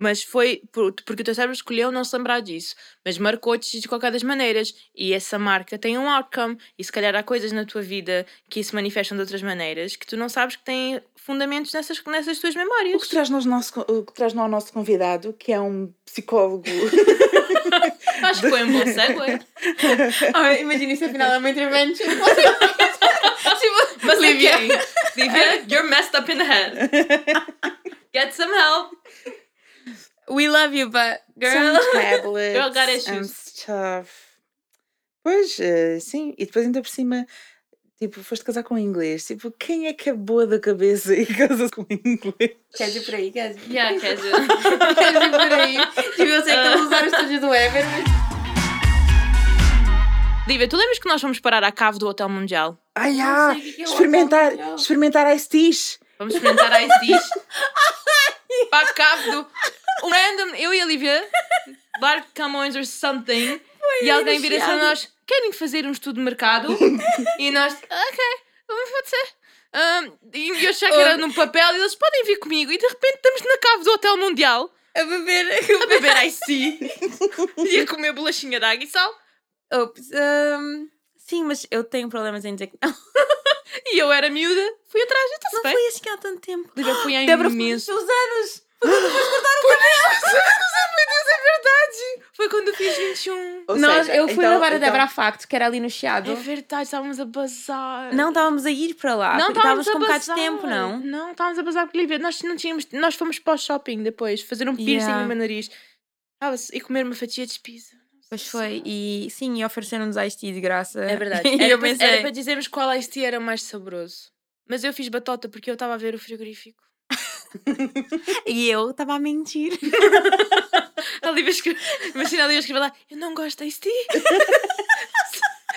Mas foi por- porque o teu cérebro escolheu não se lembrar disso. Mas marcou-te de qualquer das maneiras. E essa marca tem um outcome. E se calhar há coisas na tua vida que se manifestam de outras maneiras que tu não sabes que têm fundamentos nessas, nessas tuas O memórias. que traz ao nosso, o que traz ao nosso convidado, que é um psicólogo. (laughs) Acho que foi um bom segue. (laughs) Ah, imagina isso afinal é uma intervention. tipo, Mas Lívia, you're messed up in the head. (laughs) Get some help. We love you, but girl. Some (laughs) tablets Girl got and issues. stuff. Pois, eh, sim. E depois ainda por cima, tipo, foste casar com inglês. Tipo, quem é que é boa da cabeça (laughs) e casa com inglês? Queres ir por aí? Queres ir? Yeah, quer dizer. Queres ir por aí? Tipo, eu sei que estamos a usar os estúdios do Ever, mas... Lívia, tu lembras que nós fomos parar à cave do Hotel Mundial? Ah, o que é o experimentar, experimentar Ice Teas. Vamos experimentar Ice Teas. (laughs) para a cave do... Um random, eu e a Lívia, Bar Camões or something, e alguém vira-se a nós, querem fazer um estudo de mercado? e nós, ok, vamos pode ser. Ahm, e eu achava que era num papel e eles podem vir comigo e de repente estamos na cave do Hotel Mundial A beber... a beber Tea (laughs) e a comer bolachinha de água e sal Ops, um, sim, mas eu tenho problemas em dizer que não. (laughs) e eu era miúda, fui atrás, já Não foi assim há tanto tempo. Lívia, fui há (gasps) Débora, (gasps) foi nos imenso seus anos. Meu Deus, é verdade! Foi quando eu fiz 21. Ou Nós, seja, eu fui então- levar a então- Débora a facto, que era ali no Chiado. É verdade, estávamos a bazar. Não estávamos a ir para lá. não porque estávamos com um bocado de bazar. tempo, não? Não, estávamos a bazar porque Lívia, nós não tínhamos. Nós fomos para o shopping depois, fazer um piercing Yeah. no meu nariz. Estava-se- E comer uma fatia de pizza. Pois foi. E sim, e ofereceram-nos Ice Tea de graça. É verdade. (laughs) e Era, eu para, pensei, era para dizermos qual ice tea era mais saboroso. Mas eu fiz batota porque eu estava a ver o frigorífico. (laughs) e eu estava a mentir. (laughs) A Lívia escreve... Imagina a Lívia escrever lá: Eu não gosto de ice tea.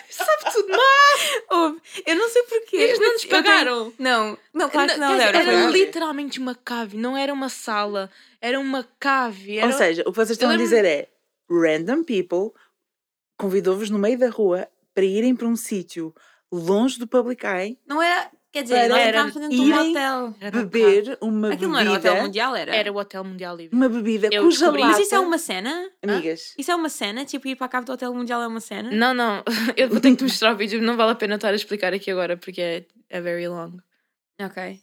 Sabe tudo mal. Ouve, eu não sei porquê. Eles não nos eu tenho- pagaram. Não, não, claro que não, Débora. Era foi- literalmente uma cave, não era uma sala. Era uma cave. Era... Ou seja, o que vocês estão a lembro- dizer é random people convidou-vos no meio da rua para irem para um sítio longe do public eye, Não era. Quer dizer, Para nós era estávamos dentro de um irem hotel. Era uma beber uma Aquilo não era o bebida, Hotel Mundial, era? Era o Hotel Mundial Livre. uma bebida Eu cuja descobri. lata, Mas isso é uma cena? amigas, Isso é uma cena? Tipo, ir para a cave do Hotel Mundial é uma cena? Não, não. (laughs) Eu vou ter que te mostrar o vídeo. Não vale a pena estar a explicar aqui agora porque é, é very long. Ok.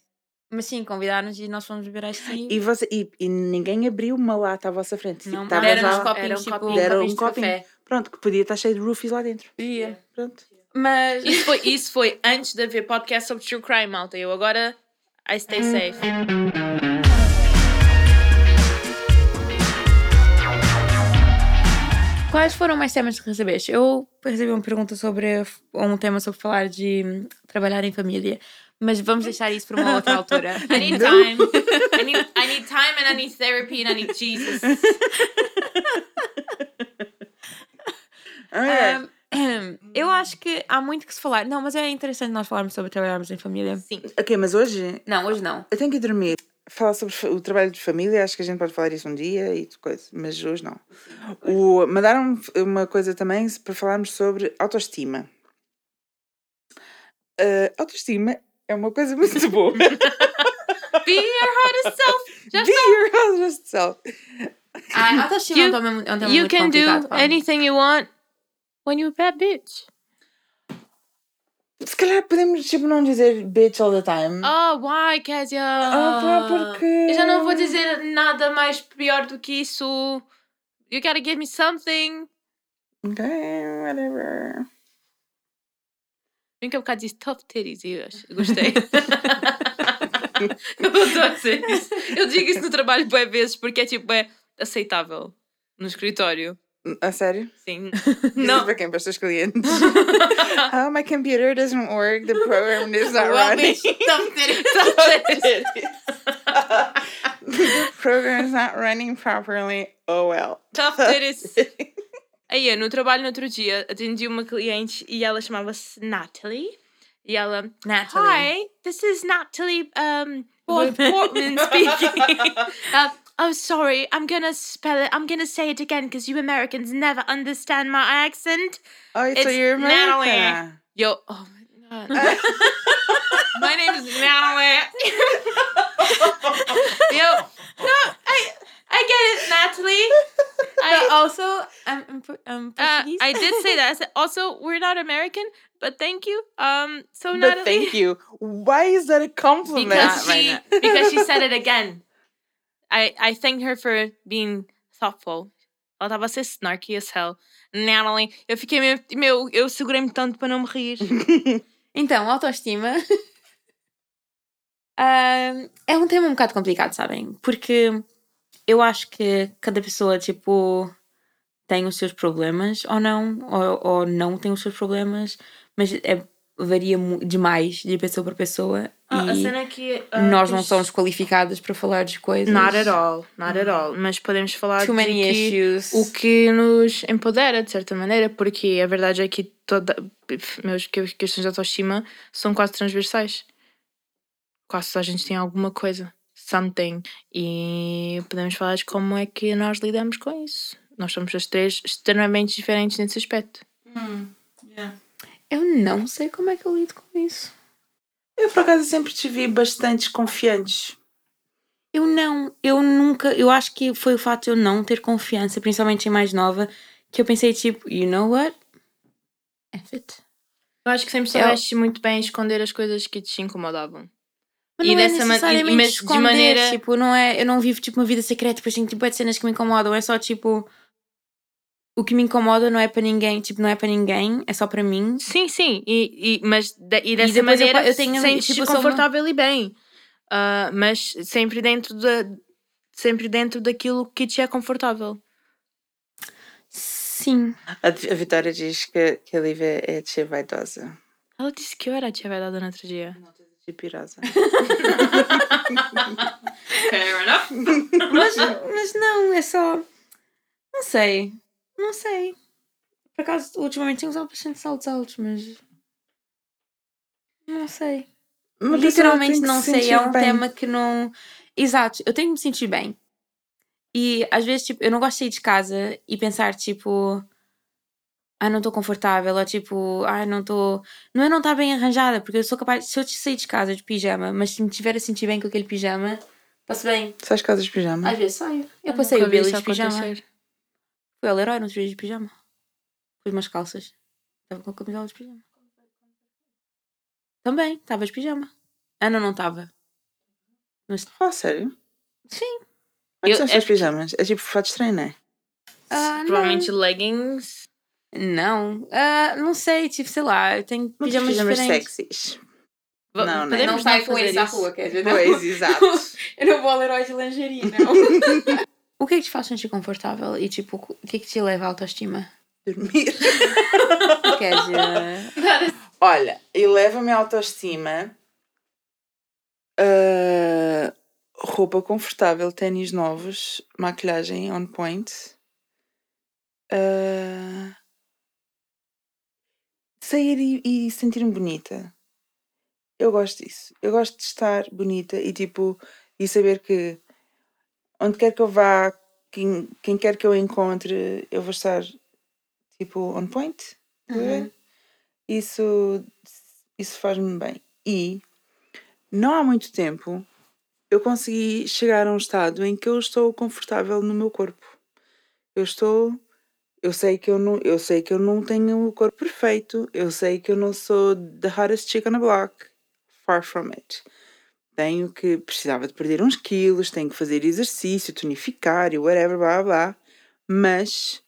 Mas sim, convidaram-nos e nós fomos beber Ice Tea. e, você, e, e ninguém abriu uma lata à vossa frente. Tipo, Não, estava deram-nos já- copinhos, era um tipo, copinho, deram um de copinho. café. Pronto, que podia estar cheio de roofies lá dentro. Ia. Pronto. Mas... Isso foi, isso foi antes de haver podcast sobre true crime, malta. Eu agora, I stay safe. Quais foram mais temas que recebeste? Eu recebi uma pergunta sobre um tema sobre falar de trabalhar em família, mas vamos deixar isso para uma outra altura. (laughs) I need time. I need, I need time and I need therapy and I need Jesus. Hum, eu acho que há muito que se falar. Não, mas é interessante nós falarmos sobre trabalharmos em família. Sim. ok, mas hoje Não, hoje não. eu tenho que ir dormir. Falar sobre o trabalho de família, acho que a gente pode falar isso um dia e coisa, mas hoje não. O, mandaram uma coisa também para falarmos sobre autoestima. Ah, autoestima é uma coisa muito boa. (laughs) Be your hardest self. Já Be your honest self. Ah, autoestima You- um um You can do anything you want when you're a bad bitch. Se calhar podemos tipo, não dizer bitch all the time. Oh, why, Kezia? Ah, pá, porque. Eu já não vou dizer nada mais pior do que isso. You gotta give me something. Ok, whatever. Bem que há bocado disse tough titties e eu acho- gostei. (laughs) eu adoro dizer isso. Eu digo isso no trabalho boas vezes porque é tipo, é aceitável no escritório. A sério? Sim. (laughs) Não. Não. Para quem? Para os teus clientes? (laughs) oh, my computer doesn't work. The program is not Well, running. tough titties. Tough titties. the program is not running properly. Oh well. Tough titties. Aí, eu, no trabalho no outro dia, atendi uma cliente e ela chamava-se Natalie. E ela, Natalie. Hi, this is Natalie um, Portman. (laughs) Speaking. uh, (laughs) oh, sorry, I'm gonna spell it. I'm gonna say it again because you Americans never understand my accent. Oh, so It's you're Natalie. American. Yo, oh my god. (laughs) my name is Natalie. Yo, no, I I get it, Natalie. (laughs) I, also, I'm, I'm, Por- I'm uh, Portuguese. I did say that. I said, (laughs) also, we're not American, but thank you. Um, so But Natalie, thank you. Why is that a compliment? because she because she said (laughs) it again. I I thanked her for being thoughtful. Ela estava a ser snarky as hell. Natalie, eu fiquei meio, meu, eu segurei-me tanto para não me rir. Então, autoestima. Ah, é um tema um bocado complicado, sabem? Porque eu acho que cada pessoa, tipo, tem os seus problemas ou não, ou, ou não tem os seus problemas, mas é, varia demais de pessoa para pessoa Ah, a cena é que nós não somos qualificadas para falar de coisas. Not at all, not at all. Mas podemos falar Too de many que issues. o que nos empodera, de certa maneira, porque a verdade é que toda, meus que- questões de autoestima são quase transversais. Quase toda a gente tem alguma coisa, something. E podemos falar de como é que nós lidamos com isso. Nós somos as três extremamente diferentes nesse aspecto. Eu não sei como é que eu lido com isso. Eu, por acaso, sempre te vi bastante confiantes. Eu não, eu nunca, eu acho que foi o fato de eu não ter confiança, principalmente em mais nova, que eu pensei tipo, you know what? F it. Eu acho que sempre Eu- soubeste muito bem esconder as coisas que te incomodavam. Mas E é dessa ma- e- necessariamente mas de maneira- tipo, não é, eu não vivo tipo uma vida secreta, depois tenho tipo é de cenas que me incomodam, é só tipo o que me incomoda não é para ninguém, tipo, não é para ninguém, é só para mim. Sim, sim, e, e, mas de- e dessa eu maneira pa- eu tenho, sentes-te tipo, sou uma- confortável e bem. Ah, mas sempre dentro, da, sempre dentro daquilo que te é confortável. Sim. A, a Vitória diz que, que a Lívia é de ser vaidosa. Ela disse que eu era a tia verdade no outro dia. Não pirosa. (laughs) Fair enough. Mas, mas não, é só não sei. Não sei. Por acaso, ultimamente tenho usado bastante saltos altos, mas não sei. Uma Literalmente não se sei, é um bem. tema que não. Exato, eu tenho que me sentir bem. E às vezes, tipo, eu não gosto de sair de casa e pensar, tipo, ah, não estou confortável, ou tipo, ah, não estou. Não é não estar bem arranjada, porque eu sou capaz. Se eu sair de casa de pijama, mas se me tiver a sentir bem com aquele pijama, passo bem. Sais casas de pijama? Às vezes saio. Eu nunca passei o Billy de pijama. acontecer. Foi ao Leroy, não te de pijama. Pus umas calças. Estava com a camisola de pijama. Também, estava de pijama. Ana não estava. Mas Fala sério? Sim. É que Eu- são os é pijamas? É tipo fato de treino, não é? Ah, Provavelmente leggings. Não. Ah, não sei, tipo, sei lá, eu tenho Muitos pijamas, pijamas diferentes. sexys. Não, não. podemos Não sai com esse à rua, quer dizer, Pois, (laughs) exato. Eu não vou ao Leroy de lingerie, não. (laughs) o que é que te faz sentir confortável e, tipo, o que é que te leva à autoestima? Dormir. (laughs) Quer dizer... Olha, eleva-me a autoestima. ah, roupa confortável, ténis novos, maquilhagem on point. ah, sair e, e sentir-me bonita. Eu gosto disso. Eu gosto de estar bonita e tipo, e saber que onde quer que eu vá, quem, quem quer que eu encontre, eu vou estar tipo on point. Uhum. Isso, isso faz-me bem. E não há muito tempo eu consegui chegar a um estado em que eu estou confortável no meu corpo. Eu estou. Eu sei que eu não, eu sei que eu não tenho o corpo perfeito. Eu sei que eu não sou the hottest chick on the block. Far from it. Tenho que. Precisava de perder uns quilos, tenho que fazer exercício, tonificar e whatever, blá blá blá. Mas,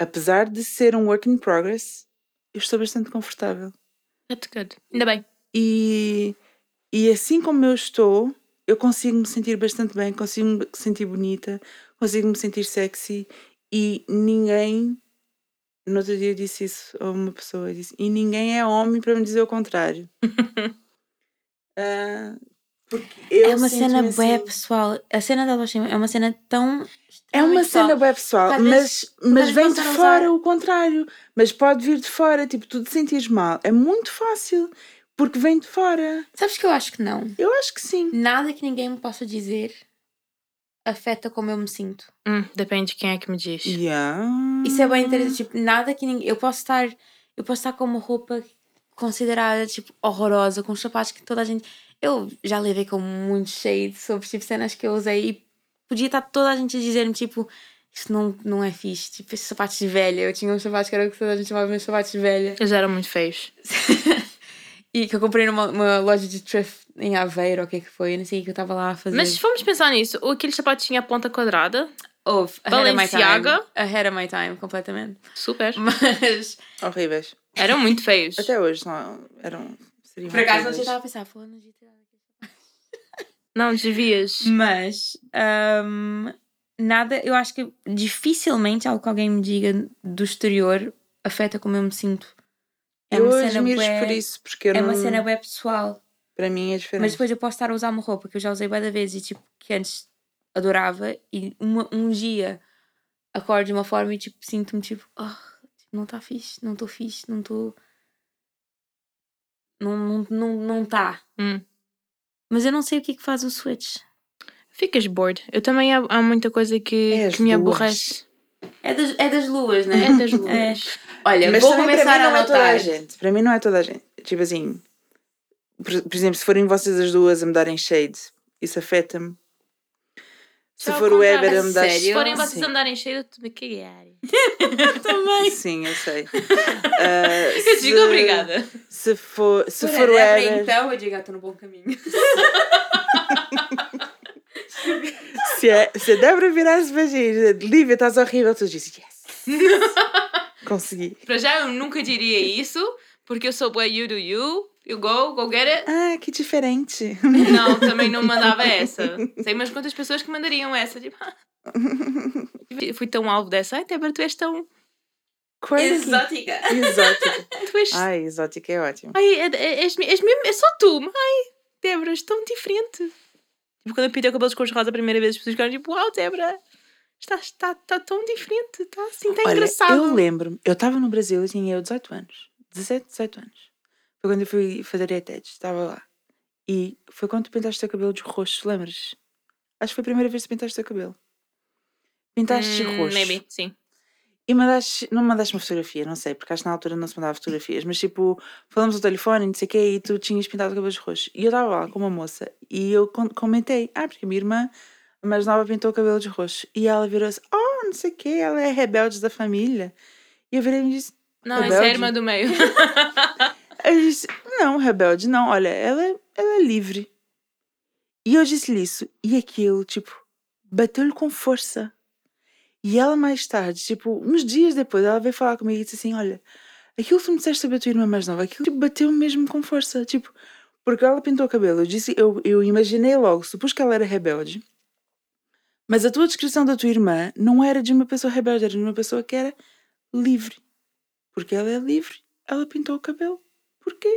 apesar de ser um work in progress, eu estou bastante confortável. That's good. Ainda bem. E, e assim como eu estou, eu consigo me sentir bastante bem, consigo me sentir bonita, consigo me sentir sexy e ninguém. No outro dia eu disse isso a uma pessoa, disse, e ninguém é homem para me dizer o contrário. (laughs) Porque eu é uma cena sinto-me bué, assim. pessoal. A cena da autoestima é uma cena tão... É uma cena web pessoal, Às mas, mas vem de fora usar- o contrário. Mas pode vir de fora, tipo, tu te sentires mal. É muito fácil, porque vem de fora. Sabes que eu acho que não? Eu acho que sim. Nada que ninguém me possa dizer afeta como eu me sinto. Hum, depende de quem é que me diz. Yeah. Isso é bem interessante. Tipo, nada que ninguém. Eu posso estar. Eu posso estar com uma roupa considerada, tipo, horrorosa, com sapatos que toda a gente. Eu já levei com muito shade sobre tipo, cenas que eu usei e podia estar toda a gente a dizer-me, tipo, isso não, não é fixe. Tipo, esses sapatos de velha. Eu tinha uns sapatos que era o que toda a gente chamava meus sapatos de velha. Eles eram muito feios. (laughs) e que eu comprei numa uma loja de thrift em Aveiro, ou o que é que foi. Eu não sei o que eu estava lá a fazer. Mas se formos pensar nisso, ou aquele sapato tinha a ponta quadrada, Houve. Ahead of my time. Balenciaga. Ahead of my time, completamente. super. (laughs) Mas, Horríveis. Eram muito feios. Até hoje não eram. Seriam por acaso, não horríveis. estava a pensar, dado aqui. Não desvias. Mas, hum, nada, eu acho que dificilmente algo que alguém me diga do exterior afeta como eu me sinto. É Eu uma cena bué- por isso, porque eu É uma não- cena web pessoal. Para mim é diferente. Mas depois eu posso estar a usar uma roupa que eu já usei várias vezes e tipo, que antes adorava e uma, um dia acordo de uma forma e tipo, sinto-me tipo, "Ah, não está fixe, não estou fixe, não estou. Não não não não tá. Hum. Mas eu não sei o que é que faz o switch. Ficas bored. Eu também há, há muita coisa que, É que me aborrece. É das, é das luas, né? É das luas. (laughs) Olha, Mas vou começar para mim a não é toda a anotar. gente. Para mim não é toda a gente. Tipo assim, por, por exemplo, se forem vocês as duas a me darem shade, isso afeta-me. Se for o. Weber a me dar? Se forem vocês Sim. andarem cheio, eu me cagar. (laughs) (laughs) Também. Sim, eu sei. Ah, (laughs) Eu digo se- obrigada. Se for, se Por for o Weber, então, eu digo, ah, estou no bom caminho. se, é, se a Débora virasse para dizer, Lívia, estás horrível, tu dizes, yes. Consegui. Para já eu nunca diria isso, porque eu sou boa you do you. You go, go get it. Ah, que diferente. Não, também não mandava essa. Sei umas quantas pessoas que mandariam essa. Tipo, (laughs) (laughs) Eu fui tão alvo dessa. Ai, Débora, tu és tão. Quase. Exótica. Exótica. (laughs) Tu és. Ai, exótica é ótimo. Ai, é, é, és, és mesmo. É só tu. Ai, Débora, és tão diferente. Tipo, quando eu pintei o cabelo de cor de rosa a primeira vez, as pessoas ficaram tipo, uau, Débora, está, está, está tão diferente. Está assim, está Olha, engraçado. eu lembro-me, eu estava no Brasil, eu tinha eu 18 anos. 17, 18 anos. Foi quando eu fui fazer ETEDs, estava lá. E foi quando tu pintaste o teu cabelo de roxo, lembras? Acho que foi a primeira vez que pintaste o teu cabelo. Pintaste de Hum, roxo. Maybe, sim. E mandaste, não mandaste uma fotografia, não sei, porque acho que na altura não se mandava fotografias, mas tipo, falamos ao telefone, não sei o quê, e tu tinhas pintado o cabelo de roxo. E eu estava lá com uma moça e eu comentei, ah, porque a minha irmã, a mais nova, pintou o cabelo de roxo. E ela virou-se, oh, não sei o quê, ela é rebelde da família. E eu virei e me disse, Não, essa é a Rebelde? irmã do meio. (laughs) eu disse, não, rebelde, não, olha, ela, é- ela é livre. E eu disse-lhe isso, e aquilo, tipo, bateu-lhe com força. E ela mais tarde, tipo, uns dias depois, ela veio falar comigo e disse assim: Olha, aquilo que tu me disseste sobre a tua irmã mais nova, aquilo tipo, bateu mesmo com força. Tipo, porque ela pintou o cabelo. Eu disse, eu, eu imaginei logo, supus que ela era rebelde. Mas a tua descrição da tua irmã não era de uma pessoa rebelde, era de uma pessoa que era livre. Porque ela é livre, ela pintou o cabelo. Porque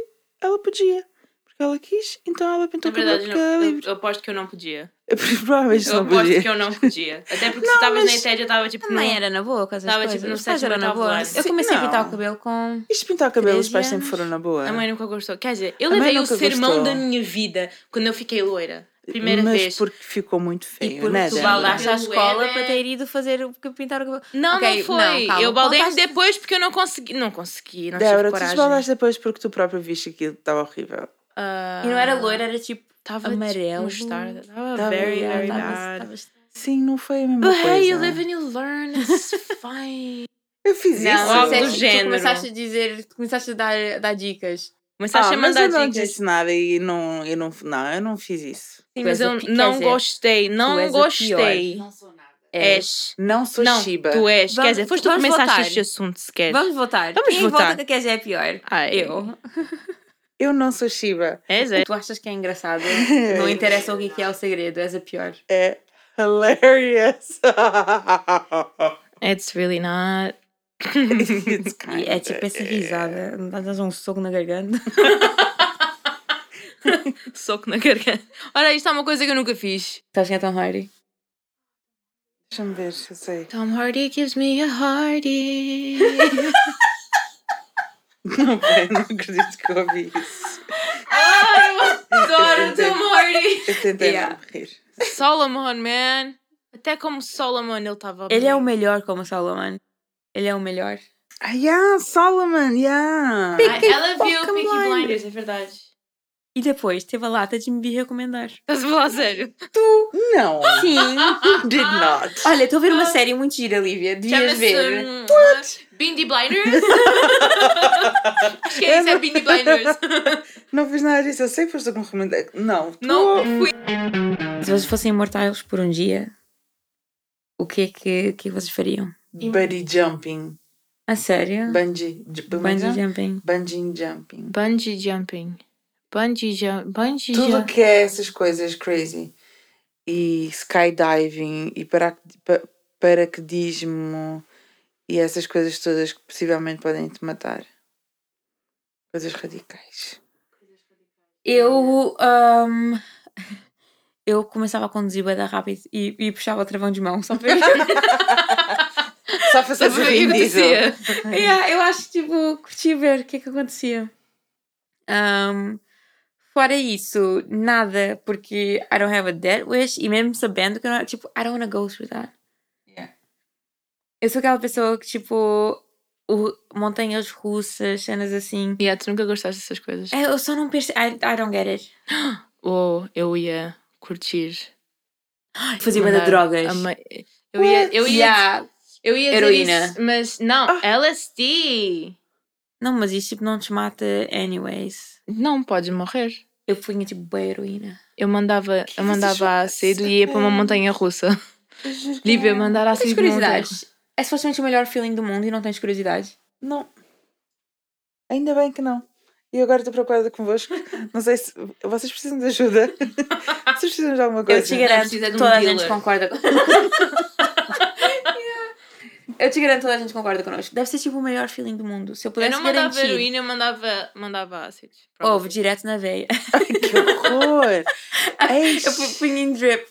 ela podia. Porque ela quis, então ela pintou Na o cabelo verdade, porque ela é não, eu, livre. eu aposto que eu não podia. (laughs) Provavelmente Eu não aposto podia. que eu não podia. Até porque (laughs) se estavas mas- na ITED, eu estava tipo. Também não- era na boa com essas Tava, coisas. tipo, no sétimo, eram na boa. Eu comecei a pintar não. o cabelo com... Isto de pintar o cabelo, os 13 pais sempre foram na boa. A mãe nunca gostou. Quer dizer, eu mãe levei o sermão gostou. da minha vida quando eu fiquei loira. Primeira mas vez. porque ficou muito feio, E porque né? tu baldaste à escola é- para ter ido fazer o pintar o cabelo. Não, Ok, não foi. não, calma. eu baldei Contaste- depois porque eu não consegui. Não consegui, não Débora, tive tu coragem. desbaldaste depois porque tu própria viste que aquilo estava horrível. Ah, E não era loira, era tipo Tava amarelo. Mostarda. Tava Tava- very, very tava- bad. Tava- Sim, não foi a mesma But coisa. hey, you live and you learn. It's (laughs) fine. Eu fiz Não, isso. algo do género. Tu começaste a dizer, tu começaste a dar, dar dicas. Começaste Ah, a mas eu não dicas. disse nada e não, eu não, não, eu não fiz isso. Sim, Tu mas eu quer não dizer, gostei. Não és a gostei. És. Não sou Não, Shiba. tu és. Quer Vamos- dizer, foste tu que vamos começaste votar. este assunto sequer. Vamos votar. Vamos Quem votar. vota que a Kézia é pior? Ai. Eu. (laughs) Eu não sou Shiba. És, é. Tu achas que é engraçado? (laughs) Não interessa o que que é o segredo, és a pior. É hilarious. (laughs) It's really not. É tipo essa risada. Dás um soco na garganta. (laughs) Soco na garganta. Ora, isto é uma coisa que eu nunca fiz. Estás quem é Tom Hardy? Deixa-me ver, eu sei. Tom Hardy gives me a hearty. (laughs) Não, pai, não acredito que eu ouvi isso. Ai, eu adoro Tom Hardy. Eu tentei Yeah. não rir. Solomon, man. Até como Solomon ele estava. Ele é o melhor como Solomon. Ele é o melhor. Ah, yeah, Solomon, yeah. Ai, Ela viu Peaky Blinders. Blinders, é verdade. E depois teve a lata de me vir recomendar. Estás a falar a sério? Não. Sim. (laughs) Did not. Olha, estou a ver uma série muito gira, Lívia. Devias Chama-se ver. hum, Bindi Blinders? (laughs) Acho que é isso, é Bindi Blinders. (laughs) Não fiz nada disso. Eu sei que foste com recomendar. Não. Não, fui. Se vocês fossem imortais por um dia, o que é que, o que, é que vocês fariam? Buddy jumping. A sério? Bungee. ju- Bungee jumping. Bungee jumping. Bungee jumping. Bungee jump. Bungee Tudo jump. que é essas coisas crazy. E skydiving e para, pa- paraquedismo e essas coisas todas que possivelmente podem te matar. Coisas radicais. Eu. ahm, (laughs) eu começava a conduzir bem rápido e, e puxava o travão de mão, só para (laughs) Só para Sabe ser o que acontecia? Yeah, eu acho que tipo, curti ver o que é que acontecia. Ahm, fora isso, nada, porque I don't have a dead wish, e mesmo sabendo que eu não, tipo, I don't wanna go through that. Yeah. Eu sou aquela pessoa que, tipo, o, montanhas russas, cenas assim. Yeah, tu nunca gostaste dessas coisas? É, Eu só não percebo. I, I don't get it. (gasps) Ou eu ia curtir. (gasps) Fazia mandar drogas. Eu ia, eu ia, Yeah. Eu ia dizer Heroína. isso, mas não, LSD. Não, mas isso tipo, não te mata anyways. Não podes morrer. Eu punha tipo bem heroína. Eu mandava, eu mandava ácido e ia para uma montanha russa. Lívia, mandar Tens ácido montanha curiosidades? É supostamente o melhor feeling do mundo e não tens curiosidade. Não. Ainda bem que não. E agora estou preocupada convosco. Não sei se vocês precisam de ajuda. (laughs) Vocês precisam de alguma coisa. Eu te garanto um toda a gente concorda com... (laughs) Eu te garanto que toda a gente concorda connosco. Deve ser tipo o melhor feeling do mundo. Se eu Eu pudesse não mandava garantir... heroína, eu mandava, mandava ácido. Ovo direto na veia. (laughs) Que horror! (laughs) Eu pu- punha em drip.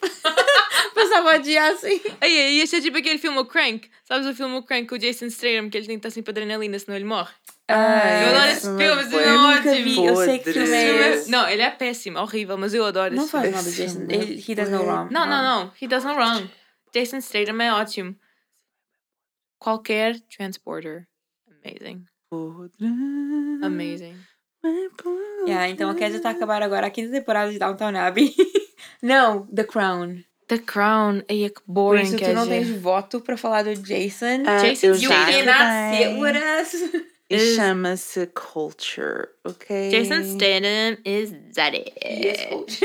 Passava o dia assim. Aí, aí, ser tipo aquele filme o Crank. Sabes o filme o Crank com o Jason Statham, que ele tem que estar sempre adrenalina, senão ele morre. Ai, eu adoro esse filme é esse bué filme é ótimo. eu sei que filme é é-. Não, ele é péssimo, horrível, mas eu adoro Não esse faz filme. mal do Jason. filme Ele, he does no é wrong. Não, não, não. He does no wrong. Jason Statham é ótimo. Qualquer transporter. Amazing. Amazing. Yeah, então a Kézia está a acabar agora a quinta temporada de Downtown Abbey. (laughs) não, The Crown. The Crown. Ai, que Por boring isso que tu é, não tens voto para falar do Jason. Ah, Jason You cannot sit with us. E chama-se Culture, ok? Jason Statham is daddy. Yes, coach.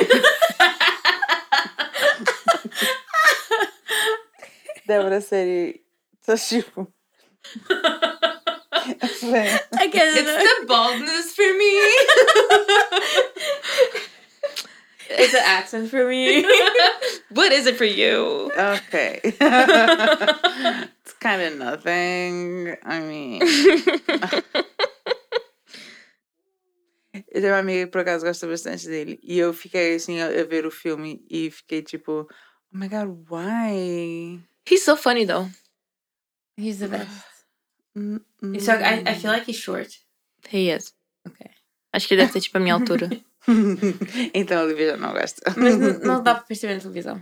Débora, sério. Estás tipo. Bem, A Kézia não- It's the baldness for me. (laughs) It's an accent for me. (laughs) What is it for you? ok. (laughs) It's kind of nothing. I mean. Eu tenho uma amiga que por acaso gosta bastante dele. E eu fiquei assim a, a ver o filme e fiquei tipo, oh my god, why? He's so funny though. He's the best. Mm, mm. So I, I feel like he's short. He is. Okay. Acho que ele deve ter tipo a minha altura. (laughs) então a Olivia já não gosta. Mas n- não dá para perceber na televisão.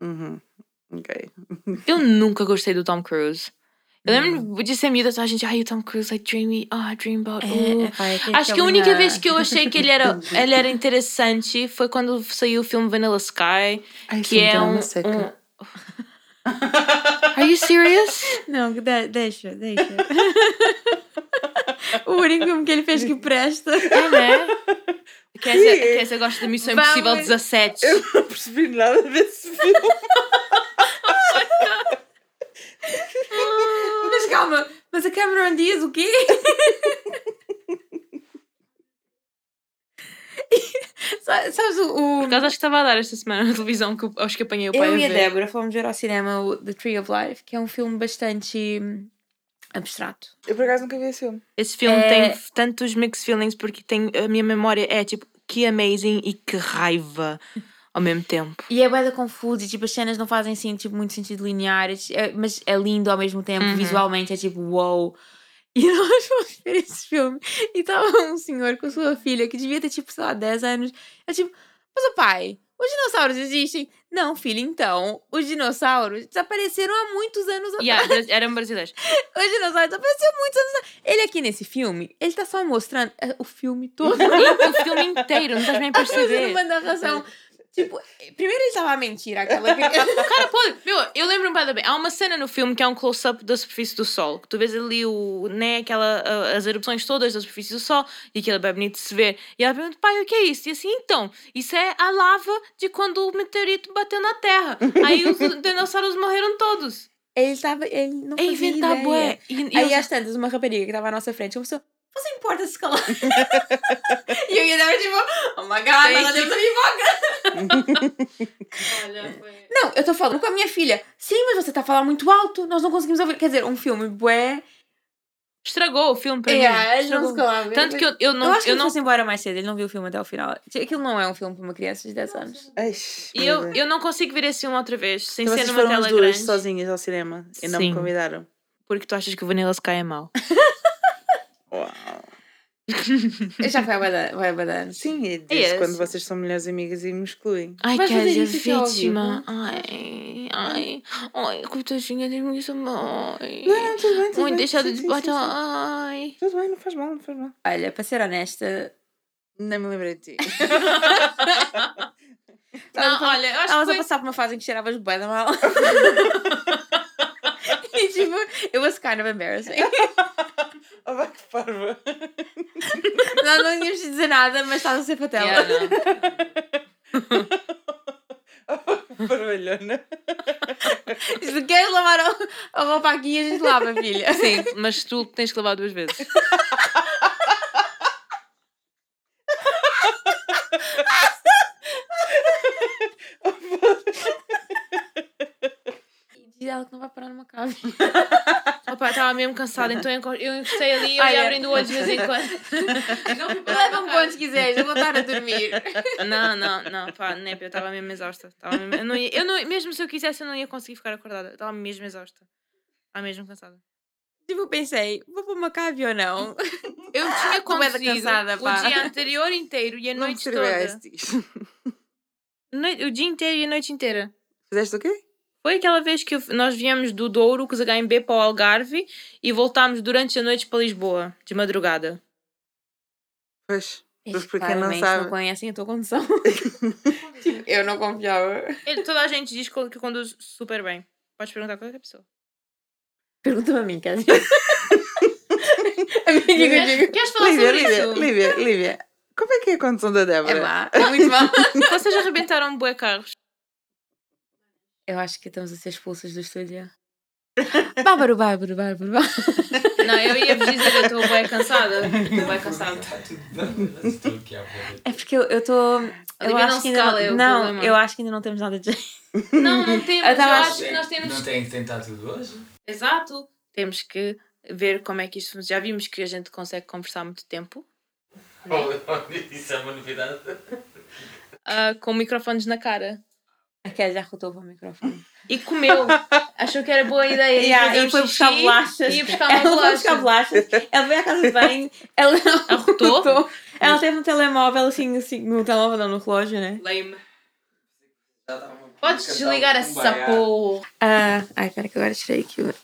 Uhum. Ok. (laughs) Eu nunca gostei do Tom Cruise. Eu lembro de ser miúda, a gente, ai, o Tom Cruise, like, dreamy, ah, dreamboat. uh." Acho que a única vez que eu achei que ele era, (laughs) ele era interessante foi quando saiu o filme Vanilla Sky, Ai, que é um, seca. um... Are you serious? (laughs) Não, de- deixa, deixa. (laughs) o único filme que ele fez que presta. É, né? Kézia, Kézia gosta da Missão Vamos. Impossível 17. Eu não percebi nada desse filme. (laughs) Mas calma, mas a Cameron Diaz o quê? (laughs) Sa- Sabes o. o- Por acaso acho que estava a dar esta semana na televisão que eu acho que apanhei o pai eu a e a ver. Débora fomos ver ao cinema o The Tree of Life, que é um filme bastante hum, abstrato. Eu por acaso nunca vi esse filme. Esse filme É- tem tantos mixed feelings porque tem a minha memória é tipo que amazing e que raiva ao mesmo tempo. E é bem confuso e tipo, as cenas não fazem assim, tipo, muito sentido lineares, é- mas é lindo ao mesmo tempo, Uhum. visualmente é tipo, wow. E nós fomos ver esse filme e estava um senhor com sua filha que devia ter tipo, sei lá, 10 anos. É tipo, mas o pai, os dinossauros existem. Não, filho, então, os dinossauros desapareceram há muitos anos atrás. Yeah, bra- eram brasileiros. (laughs) Os dinossauros desapareceram há muitos anos atrás. Ele aqui nesse filme, ele tá só mostrando eh, o filme todo. (laughs) O filme inteiro, não estás bem a Fazendo (laughs) perceber. uma narração. Tipo, primeiro ele estava a mentir aquela (laughs) criança. Cara, pô, meu, eu lembro-me bem, bem. Há uma cena no filme que é um close-up da superfície do Sol. Que tu vês ali o, né, aquela, as erupções todas da superfície do Sol e aquilo é bem bonito de se ver. E ela pergunta, pai, o que é isso? E assim, então, isso é a lava de quando o meteorito bateu na Terra. Aí os (laughs) dinossauros morreram todos. Ele estava. Ele não É fazia inventar ideia. bué. E, e Aí eles- às tantas, uma rapariga que estava à nossa frente começou. Você importa se calar? (laughs) e eu ia dar tipo, oh my god, ela deu Olha, foi- Não, eu tô falando com a minha filha. Sim, mas você tá falando muito alto, nós não conseguimos ouvir. Quer dizer, um filme bué. Estragou o filme para mim. É, ele não calava. Tanto que eu, eu não. eu acho que eu não fosse embora mais cedo, ele não viu o filme até o final. Aquilo não é um filme para uma criança de 10 anos. Eish, E eu, Deus. eu não consigo ver esse filme outra vez, sem Então ser numa foram tela as duas grande. sozinhas ao cinema e não me Sim. convidaram. Porque tu achas que o Vanilla Sky é mau. (laughs) Uau. Já foi a bada- vai a badana. Sim, é É desde esse. quando vocês são melhores amigas e me excluem. Ai, que és a vítima. Ai, ai, ai, coitadinha de mim, sua mãe. Não, tudo bem, tudo Mãe, bem. deixada de bater. Ai. Tudo bem, não faz mal, não faz mal. Olha, para ser honesta, Nem me lembrei de ti. (laughs) Não, olha, eu acho estavas que a foi... passar por uma fase em que cheiravas bué da mal. (laughs) e tipo, it was kind of embarrassing. Oh, (laughs) vai que parva. Nós não íamos dizer nada, mas estás a ser patela. Yeah, não. (laughs) Parvalhona. Se queres lavar a roupa aqui, a gente lava, filha. Sim, mas tu tens que lavar duas vezes. (laughs) E ela que não vai parar numa cave. (laughs) Opa, estava mesmo cansada, então eu enco- eu encostei ali e Ah, ia é. abrindo o olho de vez em quando. Leva-me quantos quiseres, eu vou estar a dormir. Não, não, não, pá, nep, eu estava mesmo exausta. Tava mesmo, eu não ia, eu não, mesmo se eu quisesse, eu não ia conseguir ficar acordada. Estava mesmo exausta. Estava mesmo cansada. Tipo, eu pensei, vou para uma cave ou não? Eu tinha conseguido cansada, pá. o dia anterior inteiro e a Não noite toda. O dia inteiro e a noite inteira. Fizeste o quê? Foi aquela vez que nós viemos do Douro, com os HMB, para o Algarve e voltámos durante a noite para Lisboa, de madrugada. Pois. Mas quem não sabe- não conhecem a tua condição. (laughs) tipo, eu não confiava. Ele- toda a gente diz que conduz super bem. Podes perguntar a qualquer pessoa. Pergunta-me a mim, quer dizer. a mim, digo, Queres, falar Lívia, sobre Lívia, isso? Lívia, Lívia. Como é que é a condição da É Débora? má, é (laughs) muito má. Vocês arrebentaram bué carros. Eu acho que estamos a ser expulsas do estúdio. Bárbaro, bárbaro, bárbaro, bárbaro. Não, eu ia vos dizer, eu estou (laughs) bem cansada. Estou bem cansada. É porque eu estou. Eu acho não que ainda cala, é não, não eu acho que ainda não temos nada de jeito. Não, não temos. Eu acho que nós temos. Não tem que tentar tudo hoje? Exato. Temos que ver como é que isto funciona. Já vimos que a gente consegue conversar muito tempo. (laughs) Isso é uma novidade. ah, com microfones na cara. A Kézia já rotou para o microfone. E comeu. (laughs) Achou que era boa ideia. Yeah, e foi xixi buscar bolachas. E ia buscar uma (laughs) ela foi bolacha. buscar bolachas. Ela veio à casa de banho. Ela Arrotou? Ela teve um telemóvel assim, assim, no telemóvel, não, no relógio, né? Lame. Podes desligar essa porra. Ah, ai, pera que agora tirei aqui. o-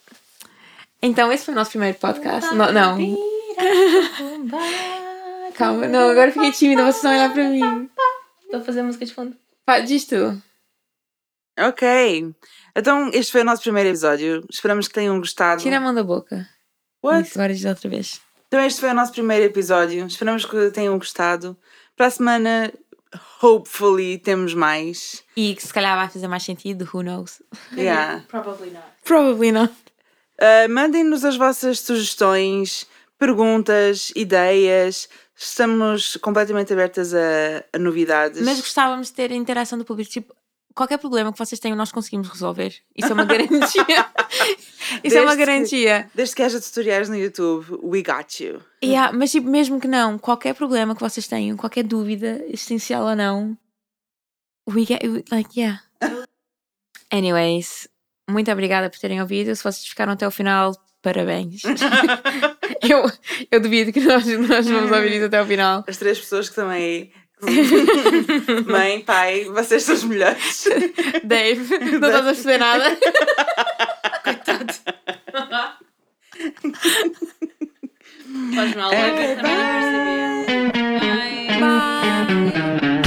Então, esse foi o nosso primeiro podcast. Não, não. (laughs) Calma, não, agora fiquei tímida, vocês vão olhar para mim. Estou a fazer música de fundo. Diz tu. Ok. Então, este foi o nosso primeiro episódio. Esperamos que tenham gostado. Tira a mão da boca. What? Isso, agora diz outra vez. Então, este foi o nosso primeiro episódio. Esperamos que tenham gostado. Para a semana, hopefully, temos mais. E que se calhar vai fazer mais sentido, who knows? Yeah. Probably not. Probably not. Uh, Mandem-nos as vossas sugestões, perguntas, ideias. Estamos completamente abertas a, a novidades. Mas gostávamos de ter a interação do público. Tipo, qualquer problema que vocês tenham, nós conseguimos resolver. Isso é uma garantia. (laughs) Isso é uma Desde que- garantia. Desde que haja tutoriais no YouTube, we got you. Yeah, mas tipo, mesmo que não, qualquer problema que vocês tenham, qualquer dúvida, existencial ou não, we get, like, yeah. (laughs) Anyways, muito obrigada por terem ouvido. Se vocês ficaram até o final, parabéns. (laughs) eu, eu duvido que nós, nós vamos ouvir isso até o final. As três pessoas que também (laughs) Mãe, pai, vocês são os melhores. (laughs) Dave, não estás a perceber nada. (laughs) Coitado. Faz mal, é, bye. Bye. bye. bye.